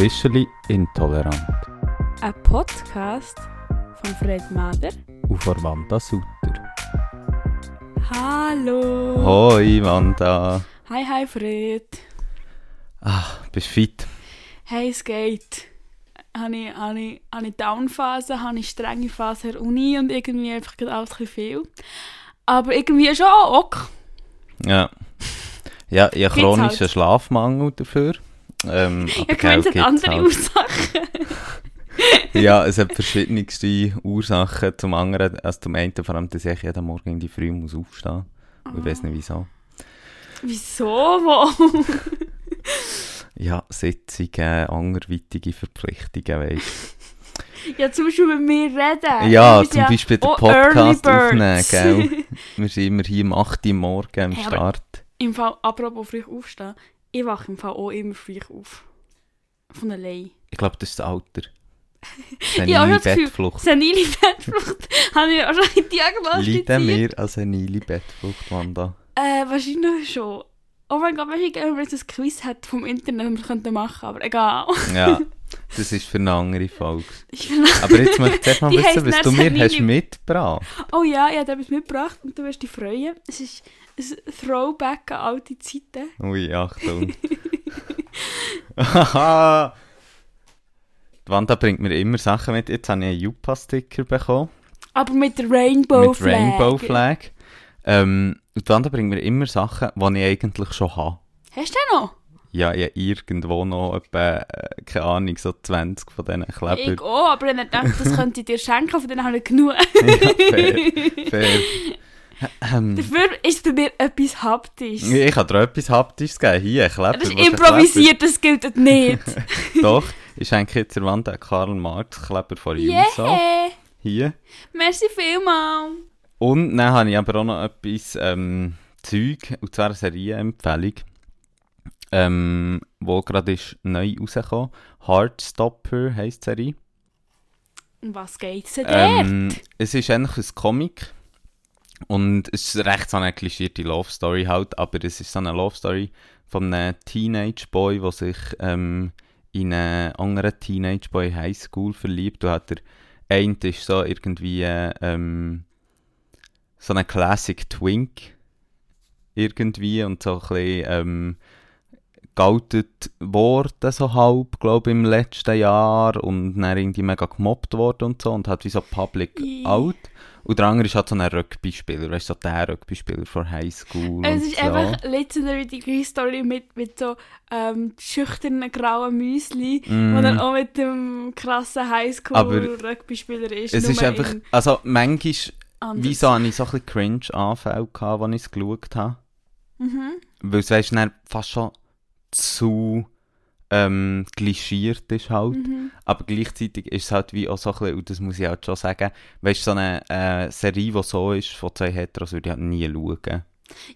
Officially Intolerant Ein Podcast von Fred Mader. und von Wanda Sutter. Hallo. Hoi Wanda. Hi, hi Fred. Ah, bist du fit? Hey, es geht. Habe ich, habe ich, habe ich Downphase, habe ich strenge Phase an der Uni und irgendwie einfach gerade alles ein bisschen viel. Aber irgendwie schon ok. Ja. Ja, ich habe chronischen halt. Schlafmangel dafür. Ähm, Ich aber meine, es hat andere halt. Ursachen. Ja, es hat verschiedenste Ursachen. Zum anderen, also zum einen vor allem, dass ich jeden Morgen in die Früh muss aufstehen. Ich weiß nicht wieso. Wieso? Wo? Ja, Sitzungen, anderweitige Verpflichtungen, weißt ja, zum Beispiel mit mir reden. Ja, zum Beispiel den Podcast aufnehmen, gell? Wir sind immer hier um 8 Uhr morgen am Hey, Start. Im Fall, apropos früh aufstehen, ich wache im Fall auch immer früh auf. Von allein. Ich glaube, das ist das Alter. Ja, Senile Bettflucht. Senile Bettflucht habe ich auch schon Leiden diagnostiziert. wir an senile Bettflucht, Wanda? Äh, wahrscheinlich schon. Oh mein Gott, weißt du, wenn jetzt ein Quiz hat vom Internet, das wir könnten machen, aber egal. Ja, das ist für eine andere Folge. Aber jetzt möchte ich zuerst mal wissen, was du mir hast mitgebracht oh ja, ich habe etwas mitgebracht und du wirst dich freuen. Es ist Throwback an alte Zeiten. Ui, Achtung. Haha. Die Wanda bringt mir immer Sachen mit. Jetzt habe ich einen Jupa-Sticker bekommen. Aber mit der Rainbow mit Flag. Rainbow Flag. Ähm, die Wanda bringt mir immer Sachen, die ich eigentlich schon habe. Hast du den noch? Ja, habe irgendwo noch etwa, äh, keine Ahnung, so 20 von diesen Klebern. Ich auch, aber ich dachte, das könnte ich dir schenken, von denen habe ich genug. ja, fair. fair. Ähm, Dafür ist bei mir etwas haptisch. ich kann dir etwas Haptisches geben. Hier, ein Kleber. Das ist ein improvisiert, das gilt nicht. Doch, ich schenke jetzt der Wanda einen Karl Marx Kleber von Juso. Yeah! Hier. Merci vielmals. Und dann habe ich aber auch noch etwas ähm, Zeug, und zwar eine Serienempfehlung, ähm, wo gerade ist neu rausgekommen. Heartstopper heisst die Serie. Um was geht's denn dort? Ähm, es ist eigentlich ein Comic. Und es ist recht so eine klischierte Love Story halt, aber es ist so eine Love Story von einem Teenage Boy, der sich ähm, in einen anderen Teenage Boy High School verliebt. Und hat der eine ist so irgendwie ähm, so ein Classic Twink irgendwie und so ein bisschen ähm, geoutet worden, so halb, glaube ich, im letzten Jahr und dann irgendwie mega gemobbt worden und so und hat wie so public Ih. out. Und der andere ist halt so ein Rugby-Spieler, weißt du, so der Rugby-Spieler von Highschool Es ist so. einfach legendary die gleiche Story mit, mit so ähm, schüchternen grauen Müsli, Mm. wo dann auch mit dem krassen Highschool-Rugby-Spieler ist. Es ist einfach, in also manchmal, anders. wieso hatte ich so ein bisschen Cringe-Anfälle, gehabt, als ich es geschaut habe. Mhm. Weil es, weißt du, dann fast schon zu ähm, klischiert ist halt. Mhm. Aber gleichzeitig ist es halt wie auch so ein bisschen, und das muss ich halt schon sagen, weißt du, so eine äh, Serie, die so ist, von zwei Heteros, würde ich halt nie schauen.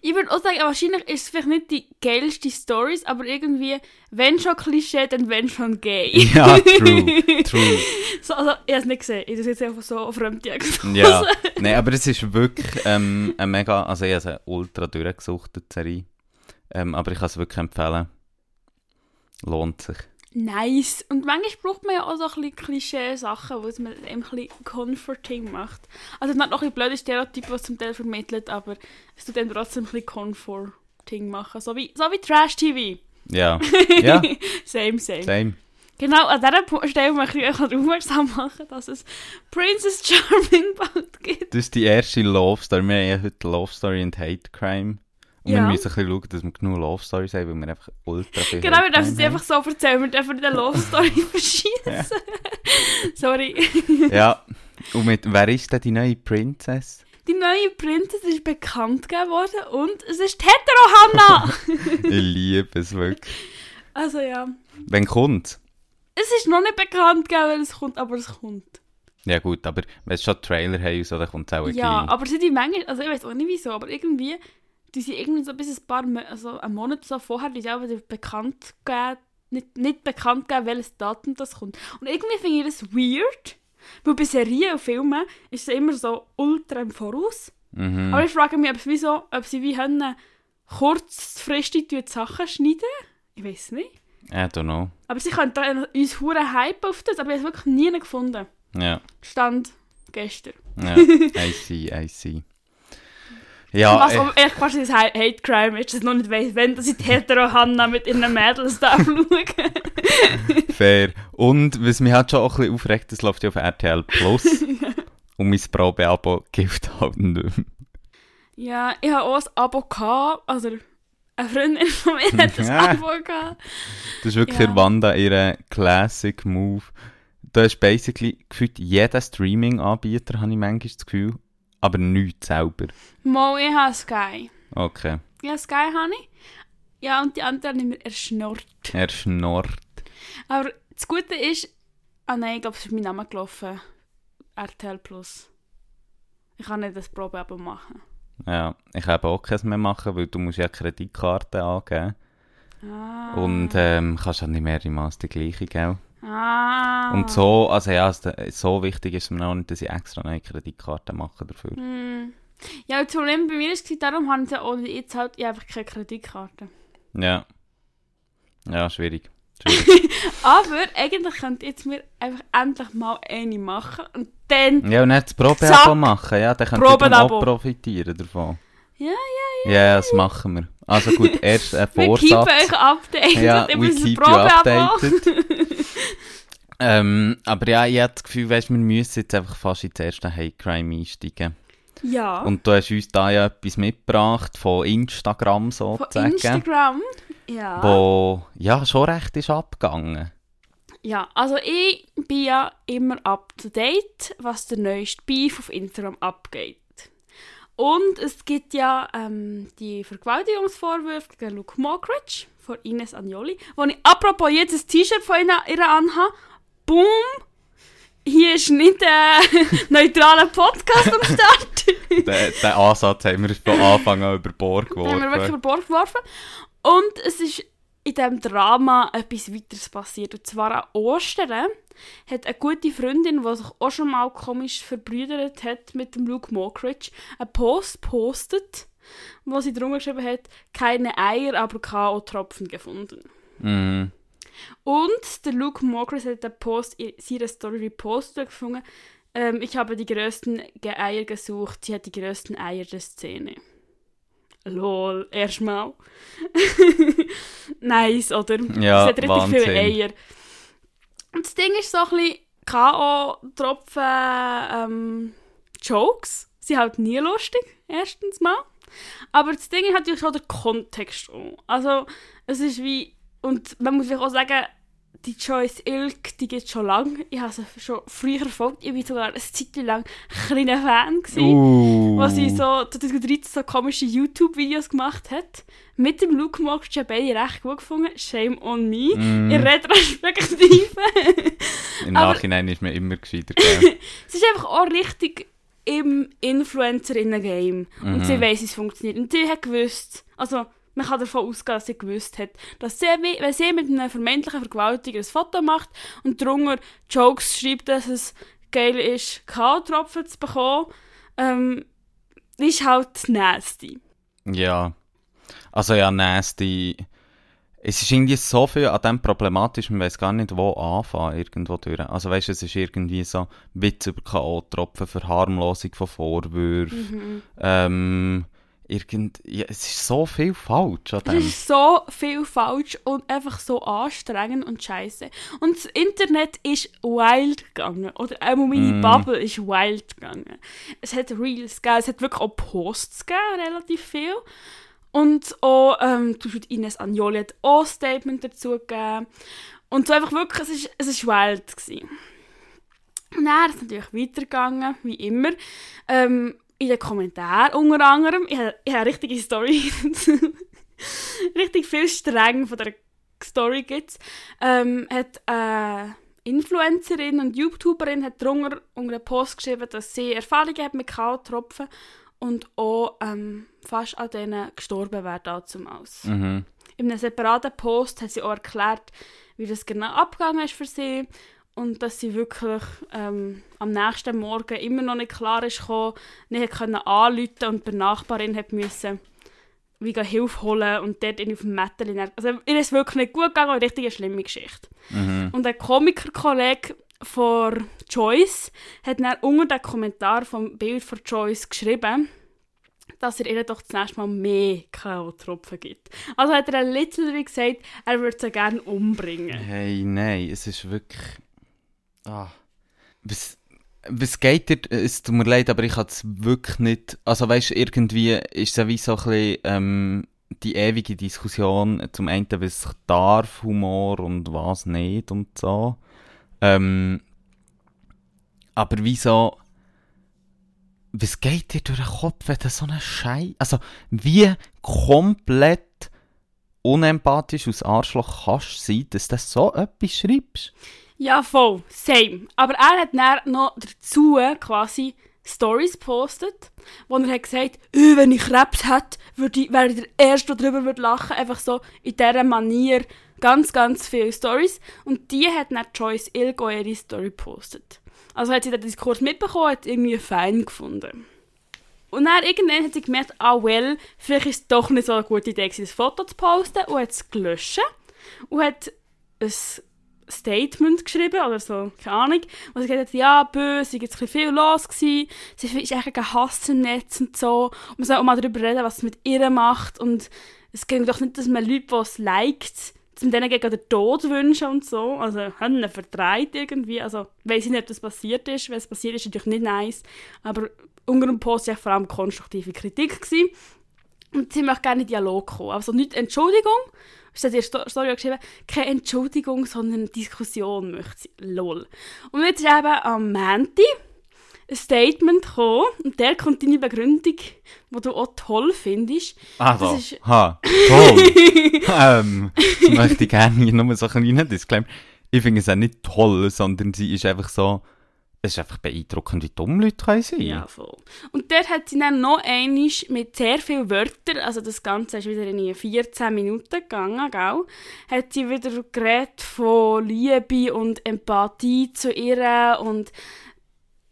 Ich würde auch sagen, wahrscheinlich ist es vielleicht nicht die geilste Stories, aber irgendwie, wenn schon Klischee, dann wenn schon gay. Ja, true, true. So, also, ich habe es nicht gesehen. Ich habe es jetzt einfach so auf Fremddiagnose. Ja, nein, aber es ist wirklich ähm, ein mega, also ich habe eine ultra durchgesuchte Serie. Ähm, aber ich kann es wirklich empfehlen. Lohnt sich. Nice. Und manchmal braucht man ja auch so ein bisschen Klischee-Sachen, wo es mir eben ein bisschen comforting macht. Also es hat noch ein bisschen blöde Stereotype, was zum Teil vermittelt, aber es tut dann trotzdem ein bisschen comforting machen. So wie, so wie Trash-TV. Ja, ja, Same, same. same. Genau, an dieser Stelle möchte ich euch aufmerksam machen, dass es Princess Charming bald gibt. Das ist die erste Love Story. Wir haben ja heute Love Story und Hate Crime. Und wir Ja. müssen ein bisschen schauen, dass wir genug Love Stories haben, weil wir einfach ultra viel Genau, wir dürfen es Crime einfach so erzählen, wir dürfen eine Love Story verschießen. Sorry. Ja. Und mit, wer ist denn die neue Princess? Die neue Princess ist bekannt gegeben worden und es ist die Hetero-Hanna! ich liebe es wirklich. also ja, Wann kommt es ist noch nicht bekannt gegeben, weil es kommt, aber es kommt. Ja gut, aber wenn es schon Trailer haben, und so, dann kommt es auch Ja, gleich. aber sie die Menge, also ich weiß auch nicht wieso, aber irgendwie, die sind irgendwie so bis ein paar, Mo also einen Monat so vorher, die wieder bekannt gegeben, nicht, nicht bekannt gegeben, welches Datum das kommt. Und irgendwie finde ich das weird, weil bei Serien und Filmen ist es immer so ultra im Voraus. Mhm. Aber ich frage mich, ob, es wieso, ob sie wie können kurzfristig die Sachen schneiden. Ich weiß nicht. I don't know. Aber sie können uns hure Hype auf das, aber ich habe es wirklich nie gefunden. Ja, Stand gestern. ja, I see, I see. Ja, Was äh, auch echt fast ein Hate Crime ist, dass ich noch nicht weiss, wenn dass ich die hetero Hanna mit ihren Mädels da schaue. fair. Und was mich halt schon auch ein bisschen aufregt, das läuft ja auf RTL Plus. Und mein Probeabo gilt halt nicht mehr. ja, ich habe auch ein Abo gehabt, also eine Freundin von mir hat ein Ja. Abo gehabt. Das ist wirklich ja. Wanda ihre Classic Move. Da ist basically gefühlt jeder Streaming-Anbieter, habe ich manchmal das Gefühl, aber nichts selber. Mal, ich habe Sky. Okay. Ja, Sky habe ich. Ja, und die anderen haben mir erschnurrt. Er schnurrt. Aber das Gute ist, ah nein, ich glaube, es ist mein Name gelaufen. RTL Plus. Ich kann nicht das Probeabo machen. Ja, ich habe auch keins mehr machen, weil du musst ja Kreditkarte angeben. Ah. Und ähm, kannst ja nicht mehr im Maß die gleiche, gell? Ah. Und so, also ja, so wichtig ist es mir auch nicht, dass ich extra eine Kreditkarte mache dafür. Hm. Ja, das Problem bei mir war, darum habe ich ja ohne jetzt halt ich einfach keine Kreditkarte. Ja. Ja, schwierig. schwierig. Aber eigentlich könnte jetzt mir einfach endlich mal eine machen und dann... ja, und nicht das Probeabo machen, ja, dann könnt ihr auch profitieren davon. Ja, ja, Ja, ja, das machen wir. Also gut, erst ein Wir Vorsatz. keepen euch updated. Ja, we keep you updated. ähm, aber ja, ich habe das Gefühl, weißt, wir müssen jetzt einfach fast ins erste Hate Crime einsteigen. Ja. Und du hast uns da ja etwas mitgebracht von Instagram Von sozusagen. Instagram. Ja. Wo ja schon recht ist abgegangen. Ja, also ich bin ja immer up to date, was der neueste Beef auf Instagram abgeht. Und es gibt ja ähm, die Vergewaltigungsvorwürfe gegen Luke Mockridge von Ines Agnoli, wo ich apropos jetzt ein T-Shirt von ihr anhabe. Boom! Hier ist nicht ein neutraler Podcast am Start. den, den Ansatz haben wir von Anfang an über Bord Da haben wir wirklich geworfen. über Bord geworfen. Und es ist in diesem Drama etwas weiteres passiert. Und zwar an Ostern hat eine gute Freundin, die sich auch schon mal komisch verbrüdert hat mit dem Luke Mockridge, einen Post postet, wo sie drunter geschrieben hat, keine Eier, aber K.O.-Tropfen gefunden. Mhm. Und der Luke Mockridge hat den Post seiner Story repostet gefunden, ähm, ich habe die größten Eier gesucht, sie hat die größten Eier der Szene. Lol, erstmal. nice, oder? Ja, Sie hat richtig Wahnsinn. viele Eier. Und das Ding ist so ein bisschen K.O.-Tropfen ähm, Jokes. Sie halt nie lustig, erstens mal. Aber das Ding ist natürlich schon der Kontext auch. Also, es ist wie... Und man muss auch sagen, die Joyce Ilk, die es schon lange. Ich habe sie schon früher verfolgt. Ich war sogar eine Zeit lang ein kleiner Fan. Gewesen Uh. was sie so 2013 so komische YouTube-Videos gemacht hat. Mit dem Luke haben beide recht gut gefunden. Shame on me. Mm. In Retrospektive. Im Nachhinein ist mir immer gescheiter sie ist einfach auch richtig im Influencer-Game. Und Mhm. sie weiss, wie es funktioniert. Und sie hat gewusst, also man kann davon ausgehen, dass sie gewusst hat, dass sie, wenn sie mit einem vermeintlichen Vergewaltiger ein Foto macht und darunter Jokes schreibt, dass es geil ist, K.O.-Tropfen zu bekommen, ähm, ist halt nasty. Ja. Also ja, nasty. Es ist irgendwie so viel an dem problematisch, man weiß gar nicht, wo anfangen irgendwo durch. Also weißt du, es ist irgendwie so Witz über K.O.-Tropfen, Verharmlosung von Vorwürfen, ähm, irgend... Ja, es ist so viel falsch an Es dem. ist so viel falsch und einfach so anstrengend und scheiße. Und das Internet ist wild gegangen. Oder auch meine Mm. Bubble ist wild gegangen. Es hat Reels gegeben, es hat wirklich auch Posts gegeben, relativ viel. Und auch, ähm, zum Beispiel Ines Agnoli hat auch ein Statement dazu gegeben. Und so einfach wirklich, es ist, es ist wild gewesen. Und dann ist es natürlich weitergegangen, wie immer. Ähm, in den Kommentaren unter anderem. Ich habe, ich habe richtige Story. Richtig viel Streng von der Story gibt es. Ähm, hat eine Influencerin und YouTuberin hat drunter unter einen Post geschrieben, dass sie Erfahrungen hat mit K.O.-Tropfen und auch ähm, fast an denen gestorben wäre damals. Mhm. In einem separaten Post hat sie auch erklärt, wie das genau abgegangen ist für sie und dass sie wirklich ähm, am nächsten Morgen immer noch nicht klar ist gekommen, nicht können anrufen und bei Nachbarin hat müssen wie Hilfe holen und dort auf dem Mätteli. Also ihr ist wirklich nicht gut gegangen, eine richtig schlimme Geschichte. Mhm. Und ein Komikerkollege von Joyce hat dann unter den Kommentar vom Bild von Joyce geschrieben, dass er ihr doch das nächste Mal mehr K.O.-Tropfen gibt. Also hat er literally gesagt, er würde sie gerne umbringen. Hey, nein, es ist wirklich. Ah. Was, was geht dir? Es tut mir leid, aber ich kann es wirklich nicht. Also, weißt du, irgendwie ist es ja wie so ein bisschen ähm, die ewige Diskussion zum einen, was darf Humor und was nicht und so. Ähm, aber wieso. Was geht dir durch den Kopf, wenn du so eine Scheiße. Also, wie komplett unempathisch aus Arschloch kannst du sein, dass du so etwas schreibst? Ja, voll. Same. Aber er hat dann noch dazu quasi Stories gepostet, wo er hat gesagt «Äh, wenn ich Krebs hätte, würde ich, wäre ich der Erste, der darüber würde lachen. Einfach so in dieser Manier ganz, ganz viele Stories. Und die hat dann Joyce Ilgo ihre Story gepostet. Also hat sie den Diskurs mitbekommen, hat irgendwie fein gefunden. Und dann irgendwann hat sie gemerkt, ah well, vielleicht ist es doch nicht so eine gute Idee, das Foto zu posten und hat es gelöscht und hat ein Statement geschrieben oder so, keine Ahnung, wo sie gesagt hat, ja, böse, es war viel los gewesen, sie ist eigentlich ein Hass im Netz und so, und man soll auch mal darüber reden, was es mit ihr macht. Und es geht doch nicht, dass man Leute, die es liked, zum denen gegen den Tod wünschen und so, also haben ihn vertreibt irgendwie, also weiß ich nicht, ob das passiert ist, wenn es passiert ist, ist natürlich nicht nice, aber unter dem Post war vor allem konstruktive Kritik gewesen. Und sie möchte gerne in Dialog kommen, also nicht Entschuldigung, ist das in der Story geschrieben, keine Entschuldigung, sondern eine Diskussion möchte sie. Lol. Und jetzt ist eben am Mänti ein Statement gekommen und der kommt deine Begründung, die du auch toll findest. Ah, Das da. ist- Ha, toll. ähm, möchte ich gerne hier nur so einen kleinen Disclaimer. Ich finde es auch nicht toll, sondern sie ist einfach so, es ist einfach beeindruckend, wie dumm Leute können sein Ja, voll. Und dort hat sie dann noch einmal mit sehr vielen Wörtern, also das Ganze ist wieder in 14 Minuten gegangen, gell? Hat sie wieder geredet von Liebe und Empathie zu ihr und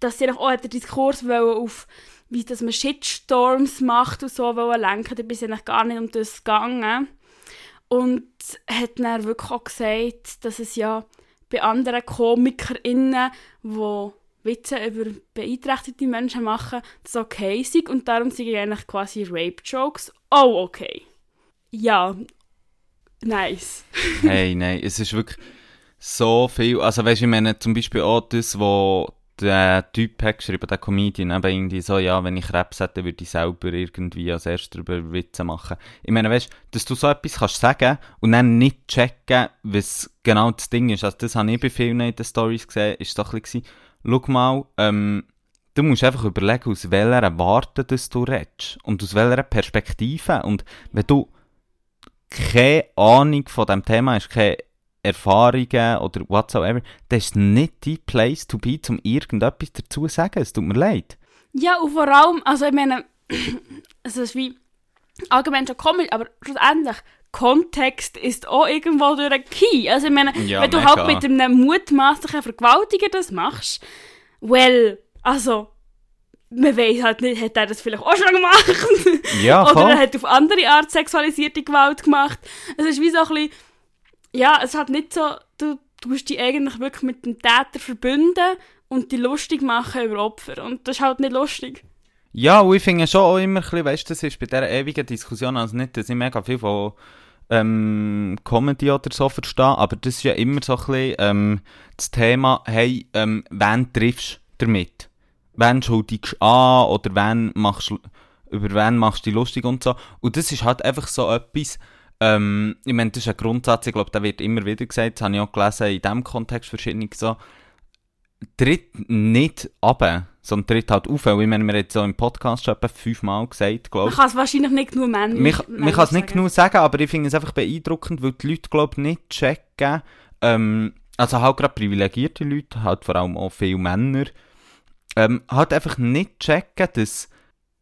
dass sie auch den Diskurs auf wie dass man Shitstorms macht und so lenken, dabei ist eigentlich gar nicht um das gegangen. Und hat dann wirklich auch gesagt, dass es ja bei anderen KomikerInnen, die Witze über beeinträchtigte Menschen machen, das okay ist und darum sind eigentlich quasi Rape-Jokes auch okay. Ja, nice. Hey, nein, es ist wirklich so viel. Also, weißt du, ich meine, zum Beispiel auch das, wo der Typ hat geschrieben, der Comedian, eben irgendwie so, ja, wenn ich Krebs hätte, würde ich selber irgendwie als erstes darüber Witze machen. Ich meine, weißt du, dass du so etwas kannst sagen und dann nicht checken, was genau das Ding ist. Also, das habe ich bei vielen in den Stories gesehen, ist doch ein bisschen, schau mal, ähm, du musst einfach überlegen, aus welcher Warte du redest und aus welcher Perspektive. Und wenn du keine Ahnung von dem Thema hast, keine Erfahrungen oder whatsoever, dann ist nicht die Place to be, um irgendetwas dazu zu sagen. Es tut mir leid. Ja, und vor allem, also ich meine, es ist wie allgemein schon komisch, aber schlussendlich, Kontext ist auch irgendwo durch ein Key. Also ich meine, Ja, wenn du mega. halt mit einem mutmaßlichen Vergewaltiger das machst, well, also, man weiß halt nicht, hat er das vielleicht auch schon gemacht? Ja, Oder er hat auf andere Art sexualisierte Gewalt gemacht. Es ist wie so ein bisschen, ja, es hat nicht so, du tust dich eigentlich wirklich mit dem Täter verbünden und die lustig machen über Opfer. Und das ist halt nicht lustig. Ja, und ich finde schon auch immer weißt du, das ist bei dieser ewigen Diskussion, also nicht, dass ich mega viel von ähm, Comedy oder so verstehe, aber das ist ja immer so ein bisschen ähm, das Thema, hey, ähm, wen triffst du damit? Wen schuldigst du an oder wen machst, über wen machst du dich lustig und so. Und das ist halt einfach so etwas, ähm, ich meine, das ist ein Grundsatz, ich glaube, der wird immer wieder gesagt, das habe ich auch gelesen in diesem Kontext verschiedene so, tritt nicht sondern tritt halt auf. Weil ich meine, wir haben jetzt so im Podcast schon etwa fünfmal gesagt, glaube Man ich. kann es wahrscheinlich nicht genug Männer Man man kann es nicht genug sagen, aber ich finde es einfach beeindruckend, weil die Leute, glaube ich, nicht checken. Ähm, also halt gerade privilegierte Leute, halt vor allem auch viele Männer, ähm, halt einfach nicht checken, dass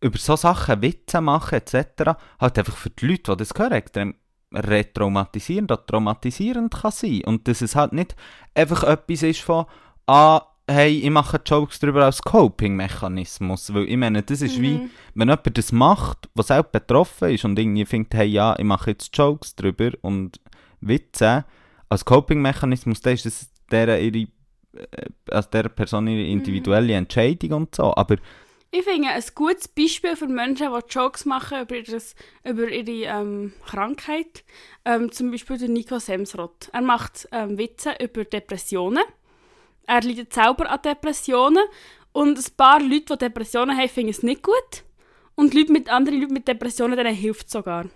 über so Sachen Witze machen etc. halt einfach für die Leute, die das hören, extrem retraumatisierend oder traumatisierend kann sein. Und dass es halt nicht einfach etwas ist von, ah, hey, ich mache Jokes darüber als Coping-Mechanismus, weil ich meine, das ist wie, Mhm. wenn jemand das macht, was selbst betroffen ist und irgendwie findet, hey, ja, ich mache jetzt Jokes drüber und Witze, als Coping-Mechanismus, dann ist das der, ihre, äh, also der Person ihre individuelle Entscheidung und so, aber Ich finde, ein gutes Beispiel für Menschen, die Jokes machen über, ihres, über ihre ähm, Krankheit, ähm, zum Beispiel der Nico Semsrott. Er macht ähm, Witze über Depressionen. Er leidet selber an Depressionen. Und ein paar Leute, die Depressionen haben, finden es nicht gut. Und Leute mit, andere Leute mit Depressionen, denen hilft es sogar.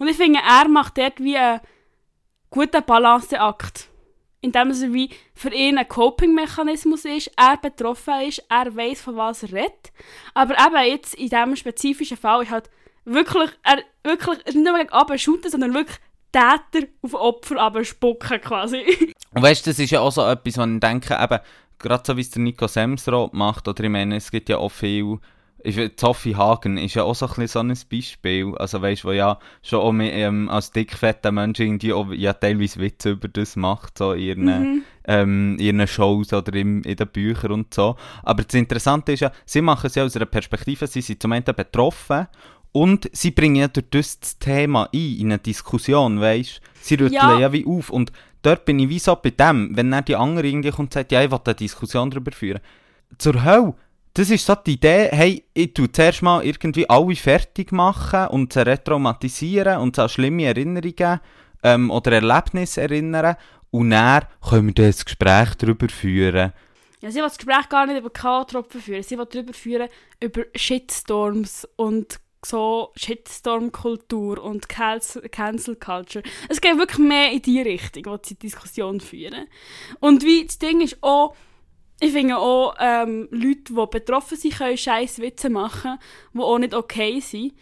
Und ich finde, er macht dort wie einen guten Balanceakt. Indem es wie für ihn ein Coping-Mechanismus ist, er betroffen ist, er weiß von was er redet. Aber eben jetzt in diesem spezifischen Fall ist halt wirklich, er wirklich, nicht nur gegen Abend sondern wirklich Täter auf Opfer aber spucken quasi. Und weißt du, das ist ja auch so etwas, wenn ich denke, eben, gerade so wie es der Nico Semsrott macht, oder ich meine, es gibt ja auch viel, Sophie Hagen ist ja auch so ein bisschen so ein Beispiel, also weißt du, wo ja schon auch mit, ähm, als dickfetter Mensch irgendwie auch ja teilweise Witze über das macht, so in ihren, ähm, in ihren Shows oder im, in den Büchern und so. Aber das Interessante ist ja, sie machen es ja aus einer Perspektive, sie sind zum einen betroffen und sie bringen ja durch das, das Thema ein, in eine Diskussion, weißt Sie rütteln ja. Ja. wie auf. Und dort bin ich wie so bei dem, wenn dann die andere irgendwie kommt und sagt, ja, ich will eine Diskussion darüber führen. Zur Hölle, das ist so die Idee, hey, ich tu zuerst mal irgendwie alle fertig machen und sie retraumatisieren und sie an schlimme Erinnerungen ähm, oder Erlebnisse erinnern und dann können wir dann ein Gespräch darüber führen. Ja, sie will das Gespräch gar nicht über K-Tropfen führen, sie will darüber führen, über Shitstorms und so Shitstorm-Kultur und Cancel Cancel Culture. Es geht wirklich mehr in die Richtung, wo die Diskussion führen. Und wie das Ding ist auch, ich finde auch, ähm, Leute, die betroffen sind, können scheiß Witze machen, die auch nicht okay sind.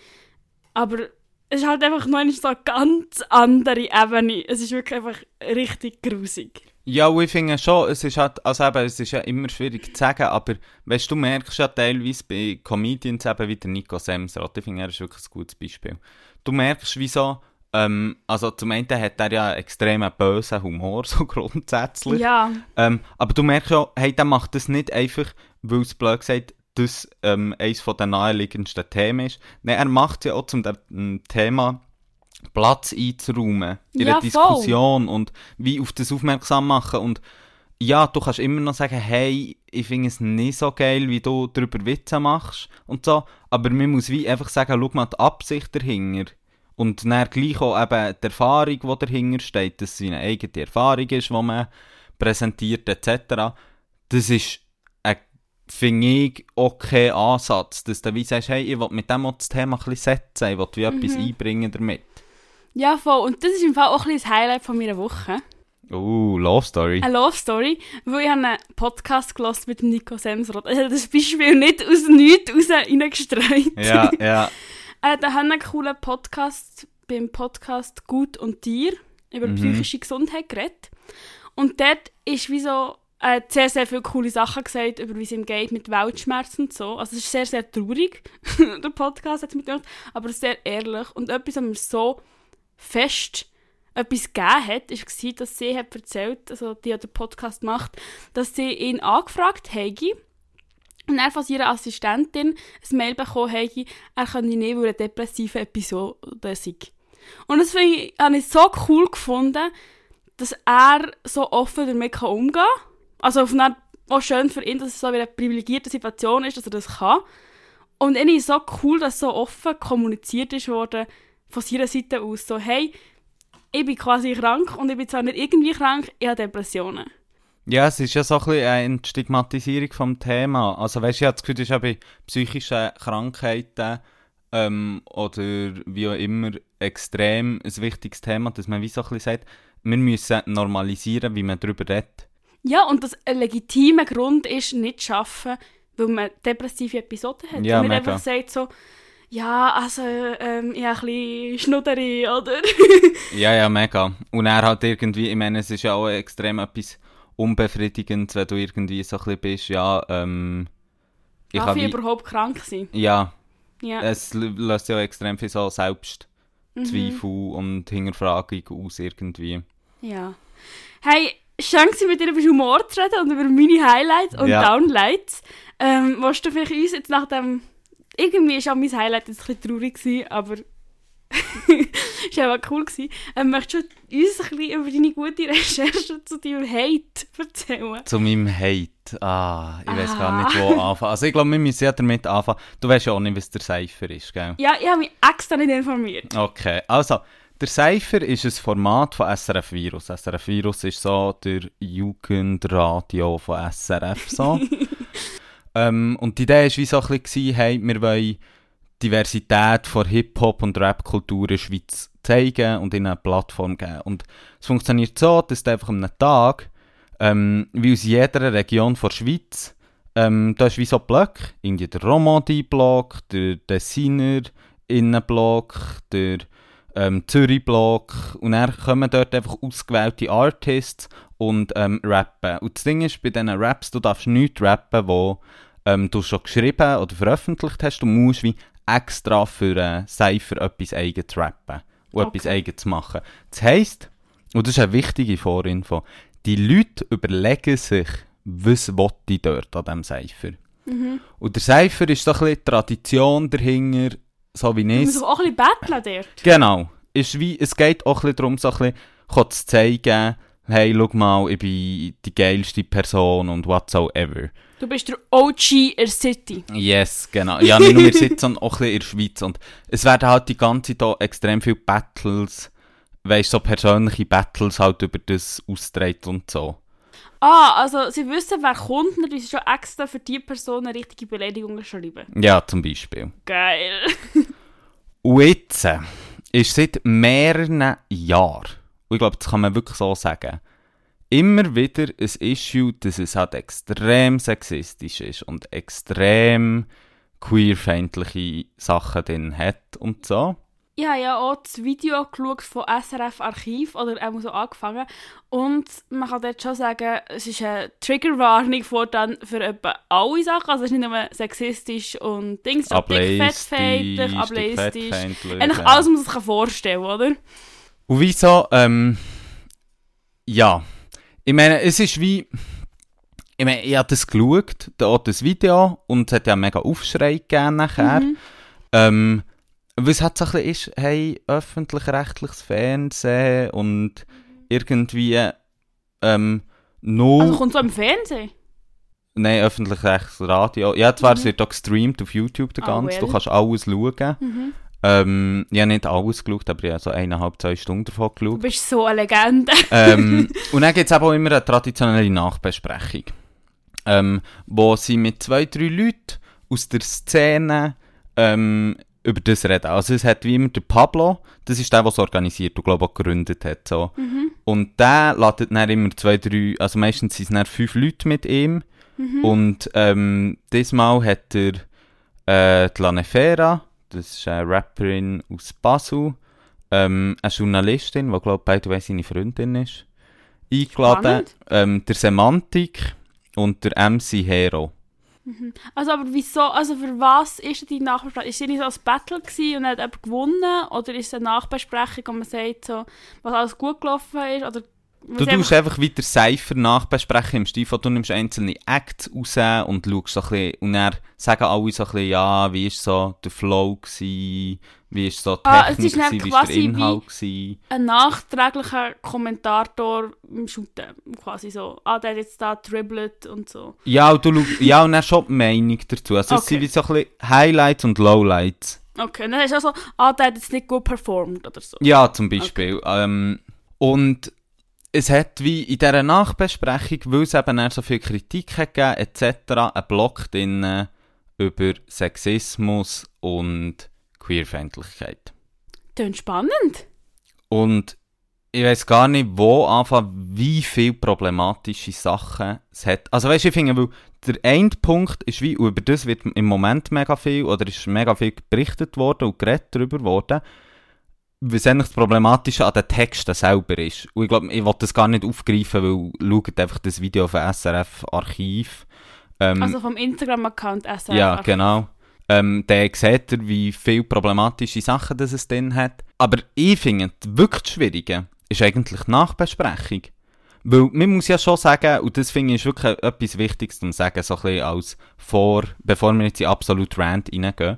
Aber es ist halt einfach noch eine so ganz andere Ebene. Es ist wirklich einfach richtig grusig. Ja, und ich finde schon, es ist halt, also eben, es ist ja immer schwierig zu sagen, aber weißt du, merkst ja teilweise bei Comedians eben wie der Nico Semsrott, ich finde, er ist wirklich ein gutes Beispiel. Du merkst, wieso, ähm, also zum einen hat er ja einen extrem bösen Humor, so grundsätzlich. Ja, Ähm, aber du merkst ja, hey, der macht das nicht einfach, weil es blöd gesagt, das ähm, eines den naheliegendsten Themen ist. Nein, er macht es ja auch zum Thema Platz einzuräumen in Ja, der voll. Diskussion und wie auf das aufmerksam machen und ja, du kannst immer noch sagen, hey, ich finde es nicht so geil, wie du darüber Witze machst und so, aber man muss wie einfach sagen, schau mal die Absicht dahinter und dann gleich auch eben die Erfahrung, die dahinter steht, dass es eine eigene Erfahrung ist, die man präsentiert etc. Das ist ein, finde ich, okay Ansatz, dass du wie sagst, hey, ich will mit dem auch das Thema ein bisschen setzen, ich will wie etwas einbringen damit. Ja, voll. Und das ist im Fall auch ein bisschen das Highlight von meiner Woche. Uh, Love Story. Eine Love Story, weil ich einen Podcast gehört mit dem Nico Semsrott. Er hat das Beispiel nicht aus nichts raus reingestreut. Ja, ja. Er hat einen coolen Podcast beim Podcast Gut und Tier über Mhm. psychische Gesundheit geredet. Und dort ist wie so er hat sehr, sehr viele coole Sachen gesagt, über wie es ihm geht mit Weltschmerzen und so. Also es ist sehr, sehr traurig, der Podcast hat es mir gedacht, aber sehr ehrlich. Und etwas, was mir so fest etwas gegeben hat, war, dass sie hat erzählt, also die, die den Podcast macht, dass sie ihn angefragt hätte und er von ihrer Assistentin ein Mail bekommen hätte, er könne nicht, weil er depressive Episode sei. Und das finde ich, habe ich so cool gefunden, dass er so offen damit umgehen kann. Also auf eine Art auch schön für ihn, dass es so eine privilegierte Situation ist, dass er das kann. Und irgendwie so cool, dass so offen kommuniziert ist worden von seiner Seite aus. So, hey, ich bin quasi krank und ich bin zwar nicht irgendwie krank, ich habe Depressionen. Ja, es ist ja so ein bisschen eine Stigmatisierung vom Thema. Also weißt du, ich habe das Gefühl, das ist ja bei psychischen Krankheiten ähm, oder wie auch immer extrem ein wichtiges Thema, dass man wie so ein bisschen sagt, wir müssen normalisieren, wie man darüber redet. Ja, und das ein legitimer Grund ist, nicht zu arbeiten, weil man depressive Episoden hat. Ja, und nicht mega. einfach sagt so, ja, also, ähm, habe ein bisschen Schnudderi, oder? Ja, ja, mega. Und er halt irgendwie, ich meine, es ist ja auch extrem etwas unbefriedigendes, wenn du irgendwie so ein bisschen bist, ja, ähm, ich Darf ich wie, überhaupt krank sein? ja, Ja. es löst ja extrem viel so Selbstzweifel Mhm. und Hinterfragung aus irgendwie. Ja. Hey, schön gewesen, mit dir über Humor zu reden und über meine Highlights und Ja. Downlights. Ähm, willst du vielleicht uns jetzt nach dem... Irgendwie war auch mein Highlight jetzt ein bisschen traurig, gewesen, aber... es war auch cool. Gewesen. Ähm, möchtest du uns ein bisschen über deine gute Recherche zu deinem Hate erzählen? Zu meinem Hate. Ah, ich weiß gar Ah. nicht, wo anfangen. Also ich glaube, wir müssen ja damit anfangen. Du weißt ja auch nicht, was der Cypher ist, gell? Ja, ich habe mich extra nicht informiert. Okay, also, der Cypher ist ein Format von SRF Virus. SRF Virus ist so der Jugendradio von SRF. So. ähm, und die Idee war wie so ein bisschen, hey, wir wollen Diversität von Hip-Hop und Rap-Kultur in der Schweiz zeigen und ihnen eine Plattform geben. Und es funktioniert so, dass du einfach am Tag, ähm, wie aus jeder Region der Schweiz, ähm, da ist wie so Blöcke, irgendwie der Romandie-Block, der Designer Innenblock, der ähm, Zürich-Block und dann kommen dort einfach ausgewählte Artists und ähm, rappen. Und das Ding ist, bei diesen Raps, du darfst nichts rappen, wo ähm, du schon geschrieben oder veröffentlicht hast. Du musst wie extra für einen Cypher etwas eigenes rappen und Okay. etwas eigenes machen. Das heisst, und das ist eine wichtige Vorinfo, die Leute überlegen sich, was will ich dort an diesem Cypher. Mhm. Und der Cypher ist so ein bisschen die Tradition dahinter, so wie Du ich musst auch ein bisschen betteln dort. Genau. Ist wie, es geht auch ein bisschen darum, so ein bisschen zu zeigen, hey, schau mal, ich bin die geilste Person und whatsoever. Du bist der OG in der City. Yes, genau. Ja, nicht nur in der Schweiz, sondern auch ein bisschen in der Schweiz. Und es werden halt die ganze Zeit extrem viele Battles, weißt so persönliche Battles halt über das austreten und so. Ah, also sie wissen, wer kommt, und sie schon extra für die Person eine richtige Beleidigung schreiben. Ja, zum Beispiel. Geil. Und jetzt äh, ist seit mehreren Jahren, und ich glaube, das kann man wirklich so sagen, immer wieder ein Issue, dass es halt extrem sexistisch ist und extrem queerfeindliche Sachen drin hat und so. Ich habe ja auch das Video geschaut von SRF Archiv, oder auch so angefangen. Und man kann dort schon sagen, es ist eine Triggerwarnung vor dann für etwa alle Sachen. Also es ist nicht nur sexistisch und Dings, fettfeindlich, ableistisch. Eigentlich ja. alles, was man sich vorstellen kann, oder? Und wieso, ähm, ja, ich meine, es ist wie, ich meine, ich habe das geschaut, da das Video, und es hat ja einen mega Aufschrei gegeben nachher. Mhm. Ähm, was halt so ein bisschen ist, hey, öffentlich-rechtliches Fernsehen und irgendwie, ähm, null, Also kommt so im Fernsehen. nein, öffentlich-rechtliches Radio. Ja, zwar Mhm. es wird auch gestreamt auf YouTube, der ganze, well. du kannst alles schauen. Mhm. Ähm, ich habe nicht alles geschaut, aber ich habe so eineinhalb, zwei Stunden davon Du geschaut. bist so eine Legende. ähm, und dann gibt es auch immer eine traditionelle Nachbesprechung, ähm, wo sie mit zwei, drei Leuten aus der Szene ähm, über das reden. Also es hat wie immer der Pablo, das ist der, der es organisiert und glaube auch gegründet hat. So. Mhm. Und der ladet dann immer zwei, drei, also meistens sind es dann fünf Leute mit ihm. Mhm. Und ähm, diesmal hat er äh, die Lanefera, das ist eine Rapperin aus Basel, ähm, eine Journalistin, die glaube ich beide seine Freundin ist, eingeladen. Ähm, der Semantik und der MC Hero. Also, aber wieso, also für was ist die Nachbesprechung? Ist nicht so ein Battle gewesen und hat jemand gewonnen? Oder ist es eine Nachbesprechung, wo man sagt, so, was alles gut gelaufen ist? Oder Du tust einfach wieder Cypher nachbesprechen im Stil von, du nimmst einzelne Acts raus und schaust so ein bisschen, und dann sagen alle so ein bisschen, ja, wie ist so der Flow gewesen, wie ist so die Ah, es Technik gewesen, wie ist der Inhalt gewesen. ein nachträglicher Kommentator im Shooten. Quasi so, ah, der hat jetzt da dribbelt und so. Ja, und du schau- ja, und dann schon die Meinung dazu. Also es Okay. sind wie so ein bisschen Highlights und Lowlights. Okay, dann ist auch so, ah, der hat jetzt nicht gut performt oder so. Ja, zum Beispiel. Ähm, und es hat wie in dieser Nachbesprechung, weil es eben so viel Kritik hat gegeben etc., einen Block drin über Sexismus und Queerfeindlichkeit. Klingt spannend. Und ich weiß gar nicht, wo anfangen, wie viele problematische Sachen es hat. Also weißt du, ich finde, weil der Endpunkt ist wie, über das wird im Moment mega viel, oder ist mega viel berichtet worden und geredet darüber worden, was eigentlich das Problematische an den Texten selber ist. Und ich glaube, ich will das gar nicht aufgreifen, weil schaut einfach das Video von SRF Archiv. Ähm, Also vom Instagram-Account SRF. ja, genau. Ähm, der sieht er, wie viele problematische Sachen das es drin hat. Aber ich finde, das wirklich Schwierige ist eigentlich die Nachbesprechung. Weil man muss ja schon sagen, und das finde ich ist wirklich etwas Wichtiges zu sagen, so ein bisschen als vor, bevor wir jetzt in absolut Rant reingehen.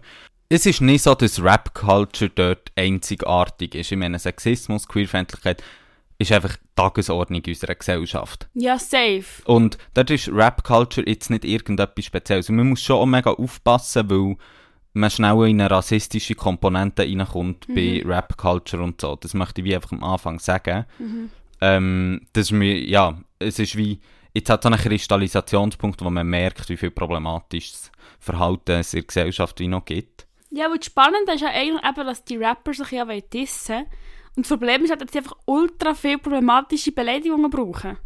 Es ist nicht so, dass Rap-Culture dort einzigartig ist. Ich meine, Sexismus, Queerfeindlichkeit ist einfach Tagesordnung unserer Gesellschaft. Ja, safe. Und dort ist Rap-Culture jetzt nicht irgendetwas Spezielles. Und man muss schon auch mega aufpassen, weil man schnell in eine rassistische Komponente reinkommt bei Rap-Culture und so. Das möchte ich wie einfach am Anfang sagen. Ähm, das ist mir, ja, es ist wie, jetzt hat so einen Kristallisationspunkt, wo man merkt, wie viel problematisches Verhalten es in der Gesellschaft wie noch gibt. Ja, aber das Spannende ist ja eigentlich eben, dass die Rapper sich ja wollen dissen Und das Problem ist halt, dass sie einfach ultra viel problematische Beleidigungen brauchen.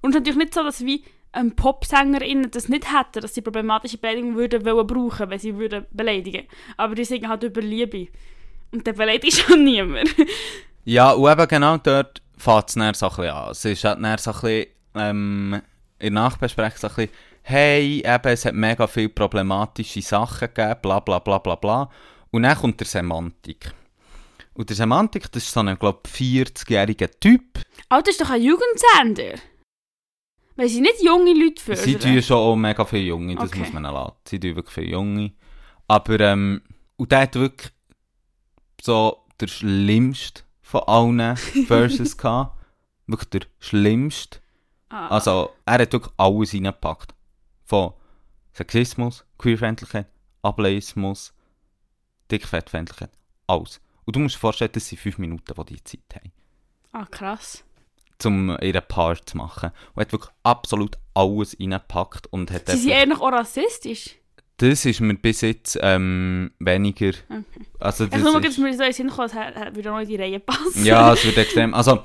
Und es ist natürlich nicht so, dass wie ein PopsängerInnen das nicht hätten, dass sie problematische Beleidigungen würden wollen brauchen, wenn sie würden beleidigen. Aber die singen halt über Liebe. Und dann beleidigt schon niemand. Ja, und eben genau dort fängt es dann so ein bisschen an. Es ist halt dann so ein bisschen, ähm, in der Nachbesprechung so ein bisschen, hey, eben, es hat mega viele problematische Sachen gegeben, bla bla bla bla bla. Und dann kommt der Semantik. Und der Semantik, das ist so ein, glaube ich, 40-jähriger Typ. Alter, ist doch ein Jugendsender. Weil sie nicht junge Leute fördern. Sie tun schon auch mega viele Junge, das Okay. muss man lassen. Sie tun wirklich viele Junge. Aber, ähm, und der hat wirklich so der schlimmste von allen Verses gehabt. Wirklich der schlimmste. Ah. Also, er hat wirklich alles reingepackt. Von Sexismus, Queerfeindlichkeit, Ableismus, Dickfettfeindlichkeit, alles. Und du musst dir vorstellen, das sind fünf Minuten, die die Zeit haben, ah, krass. um ihren Part zu machen. Und hat wirklich absolut alles reingepackt und hat Sie sind noch auch rassistisch. Das ist mir bis jetzt ähm, weniger. Okay. Also Ich das nur ist, jetzt mir so in den Sinn gekommen, es würde auch noch in die Reihe passen. ja, es wird extrem. Also ich,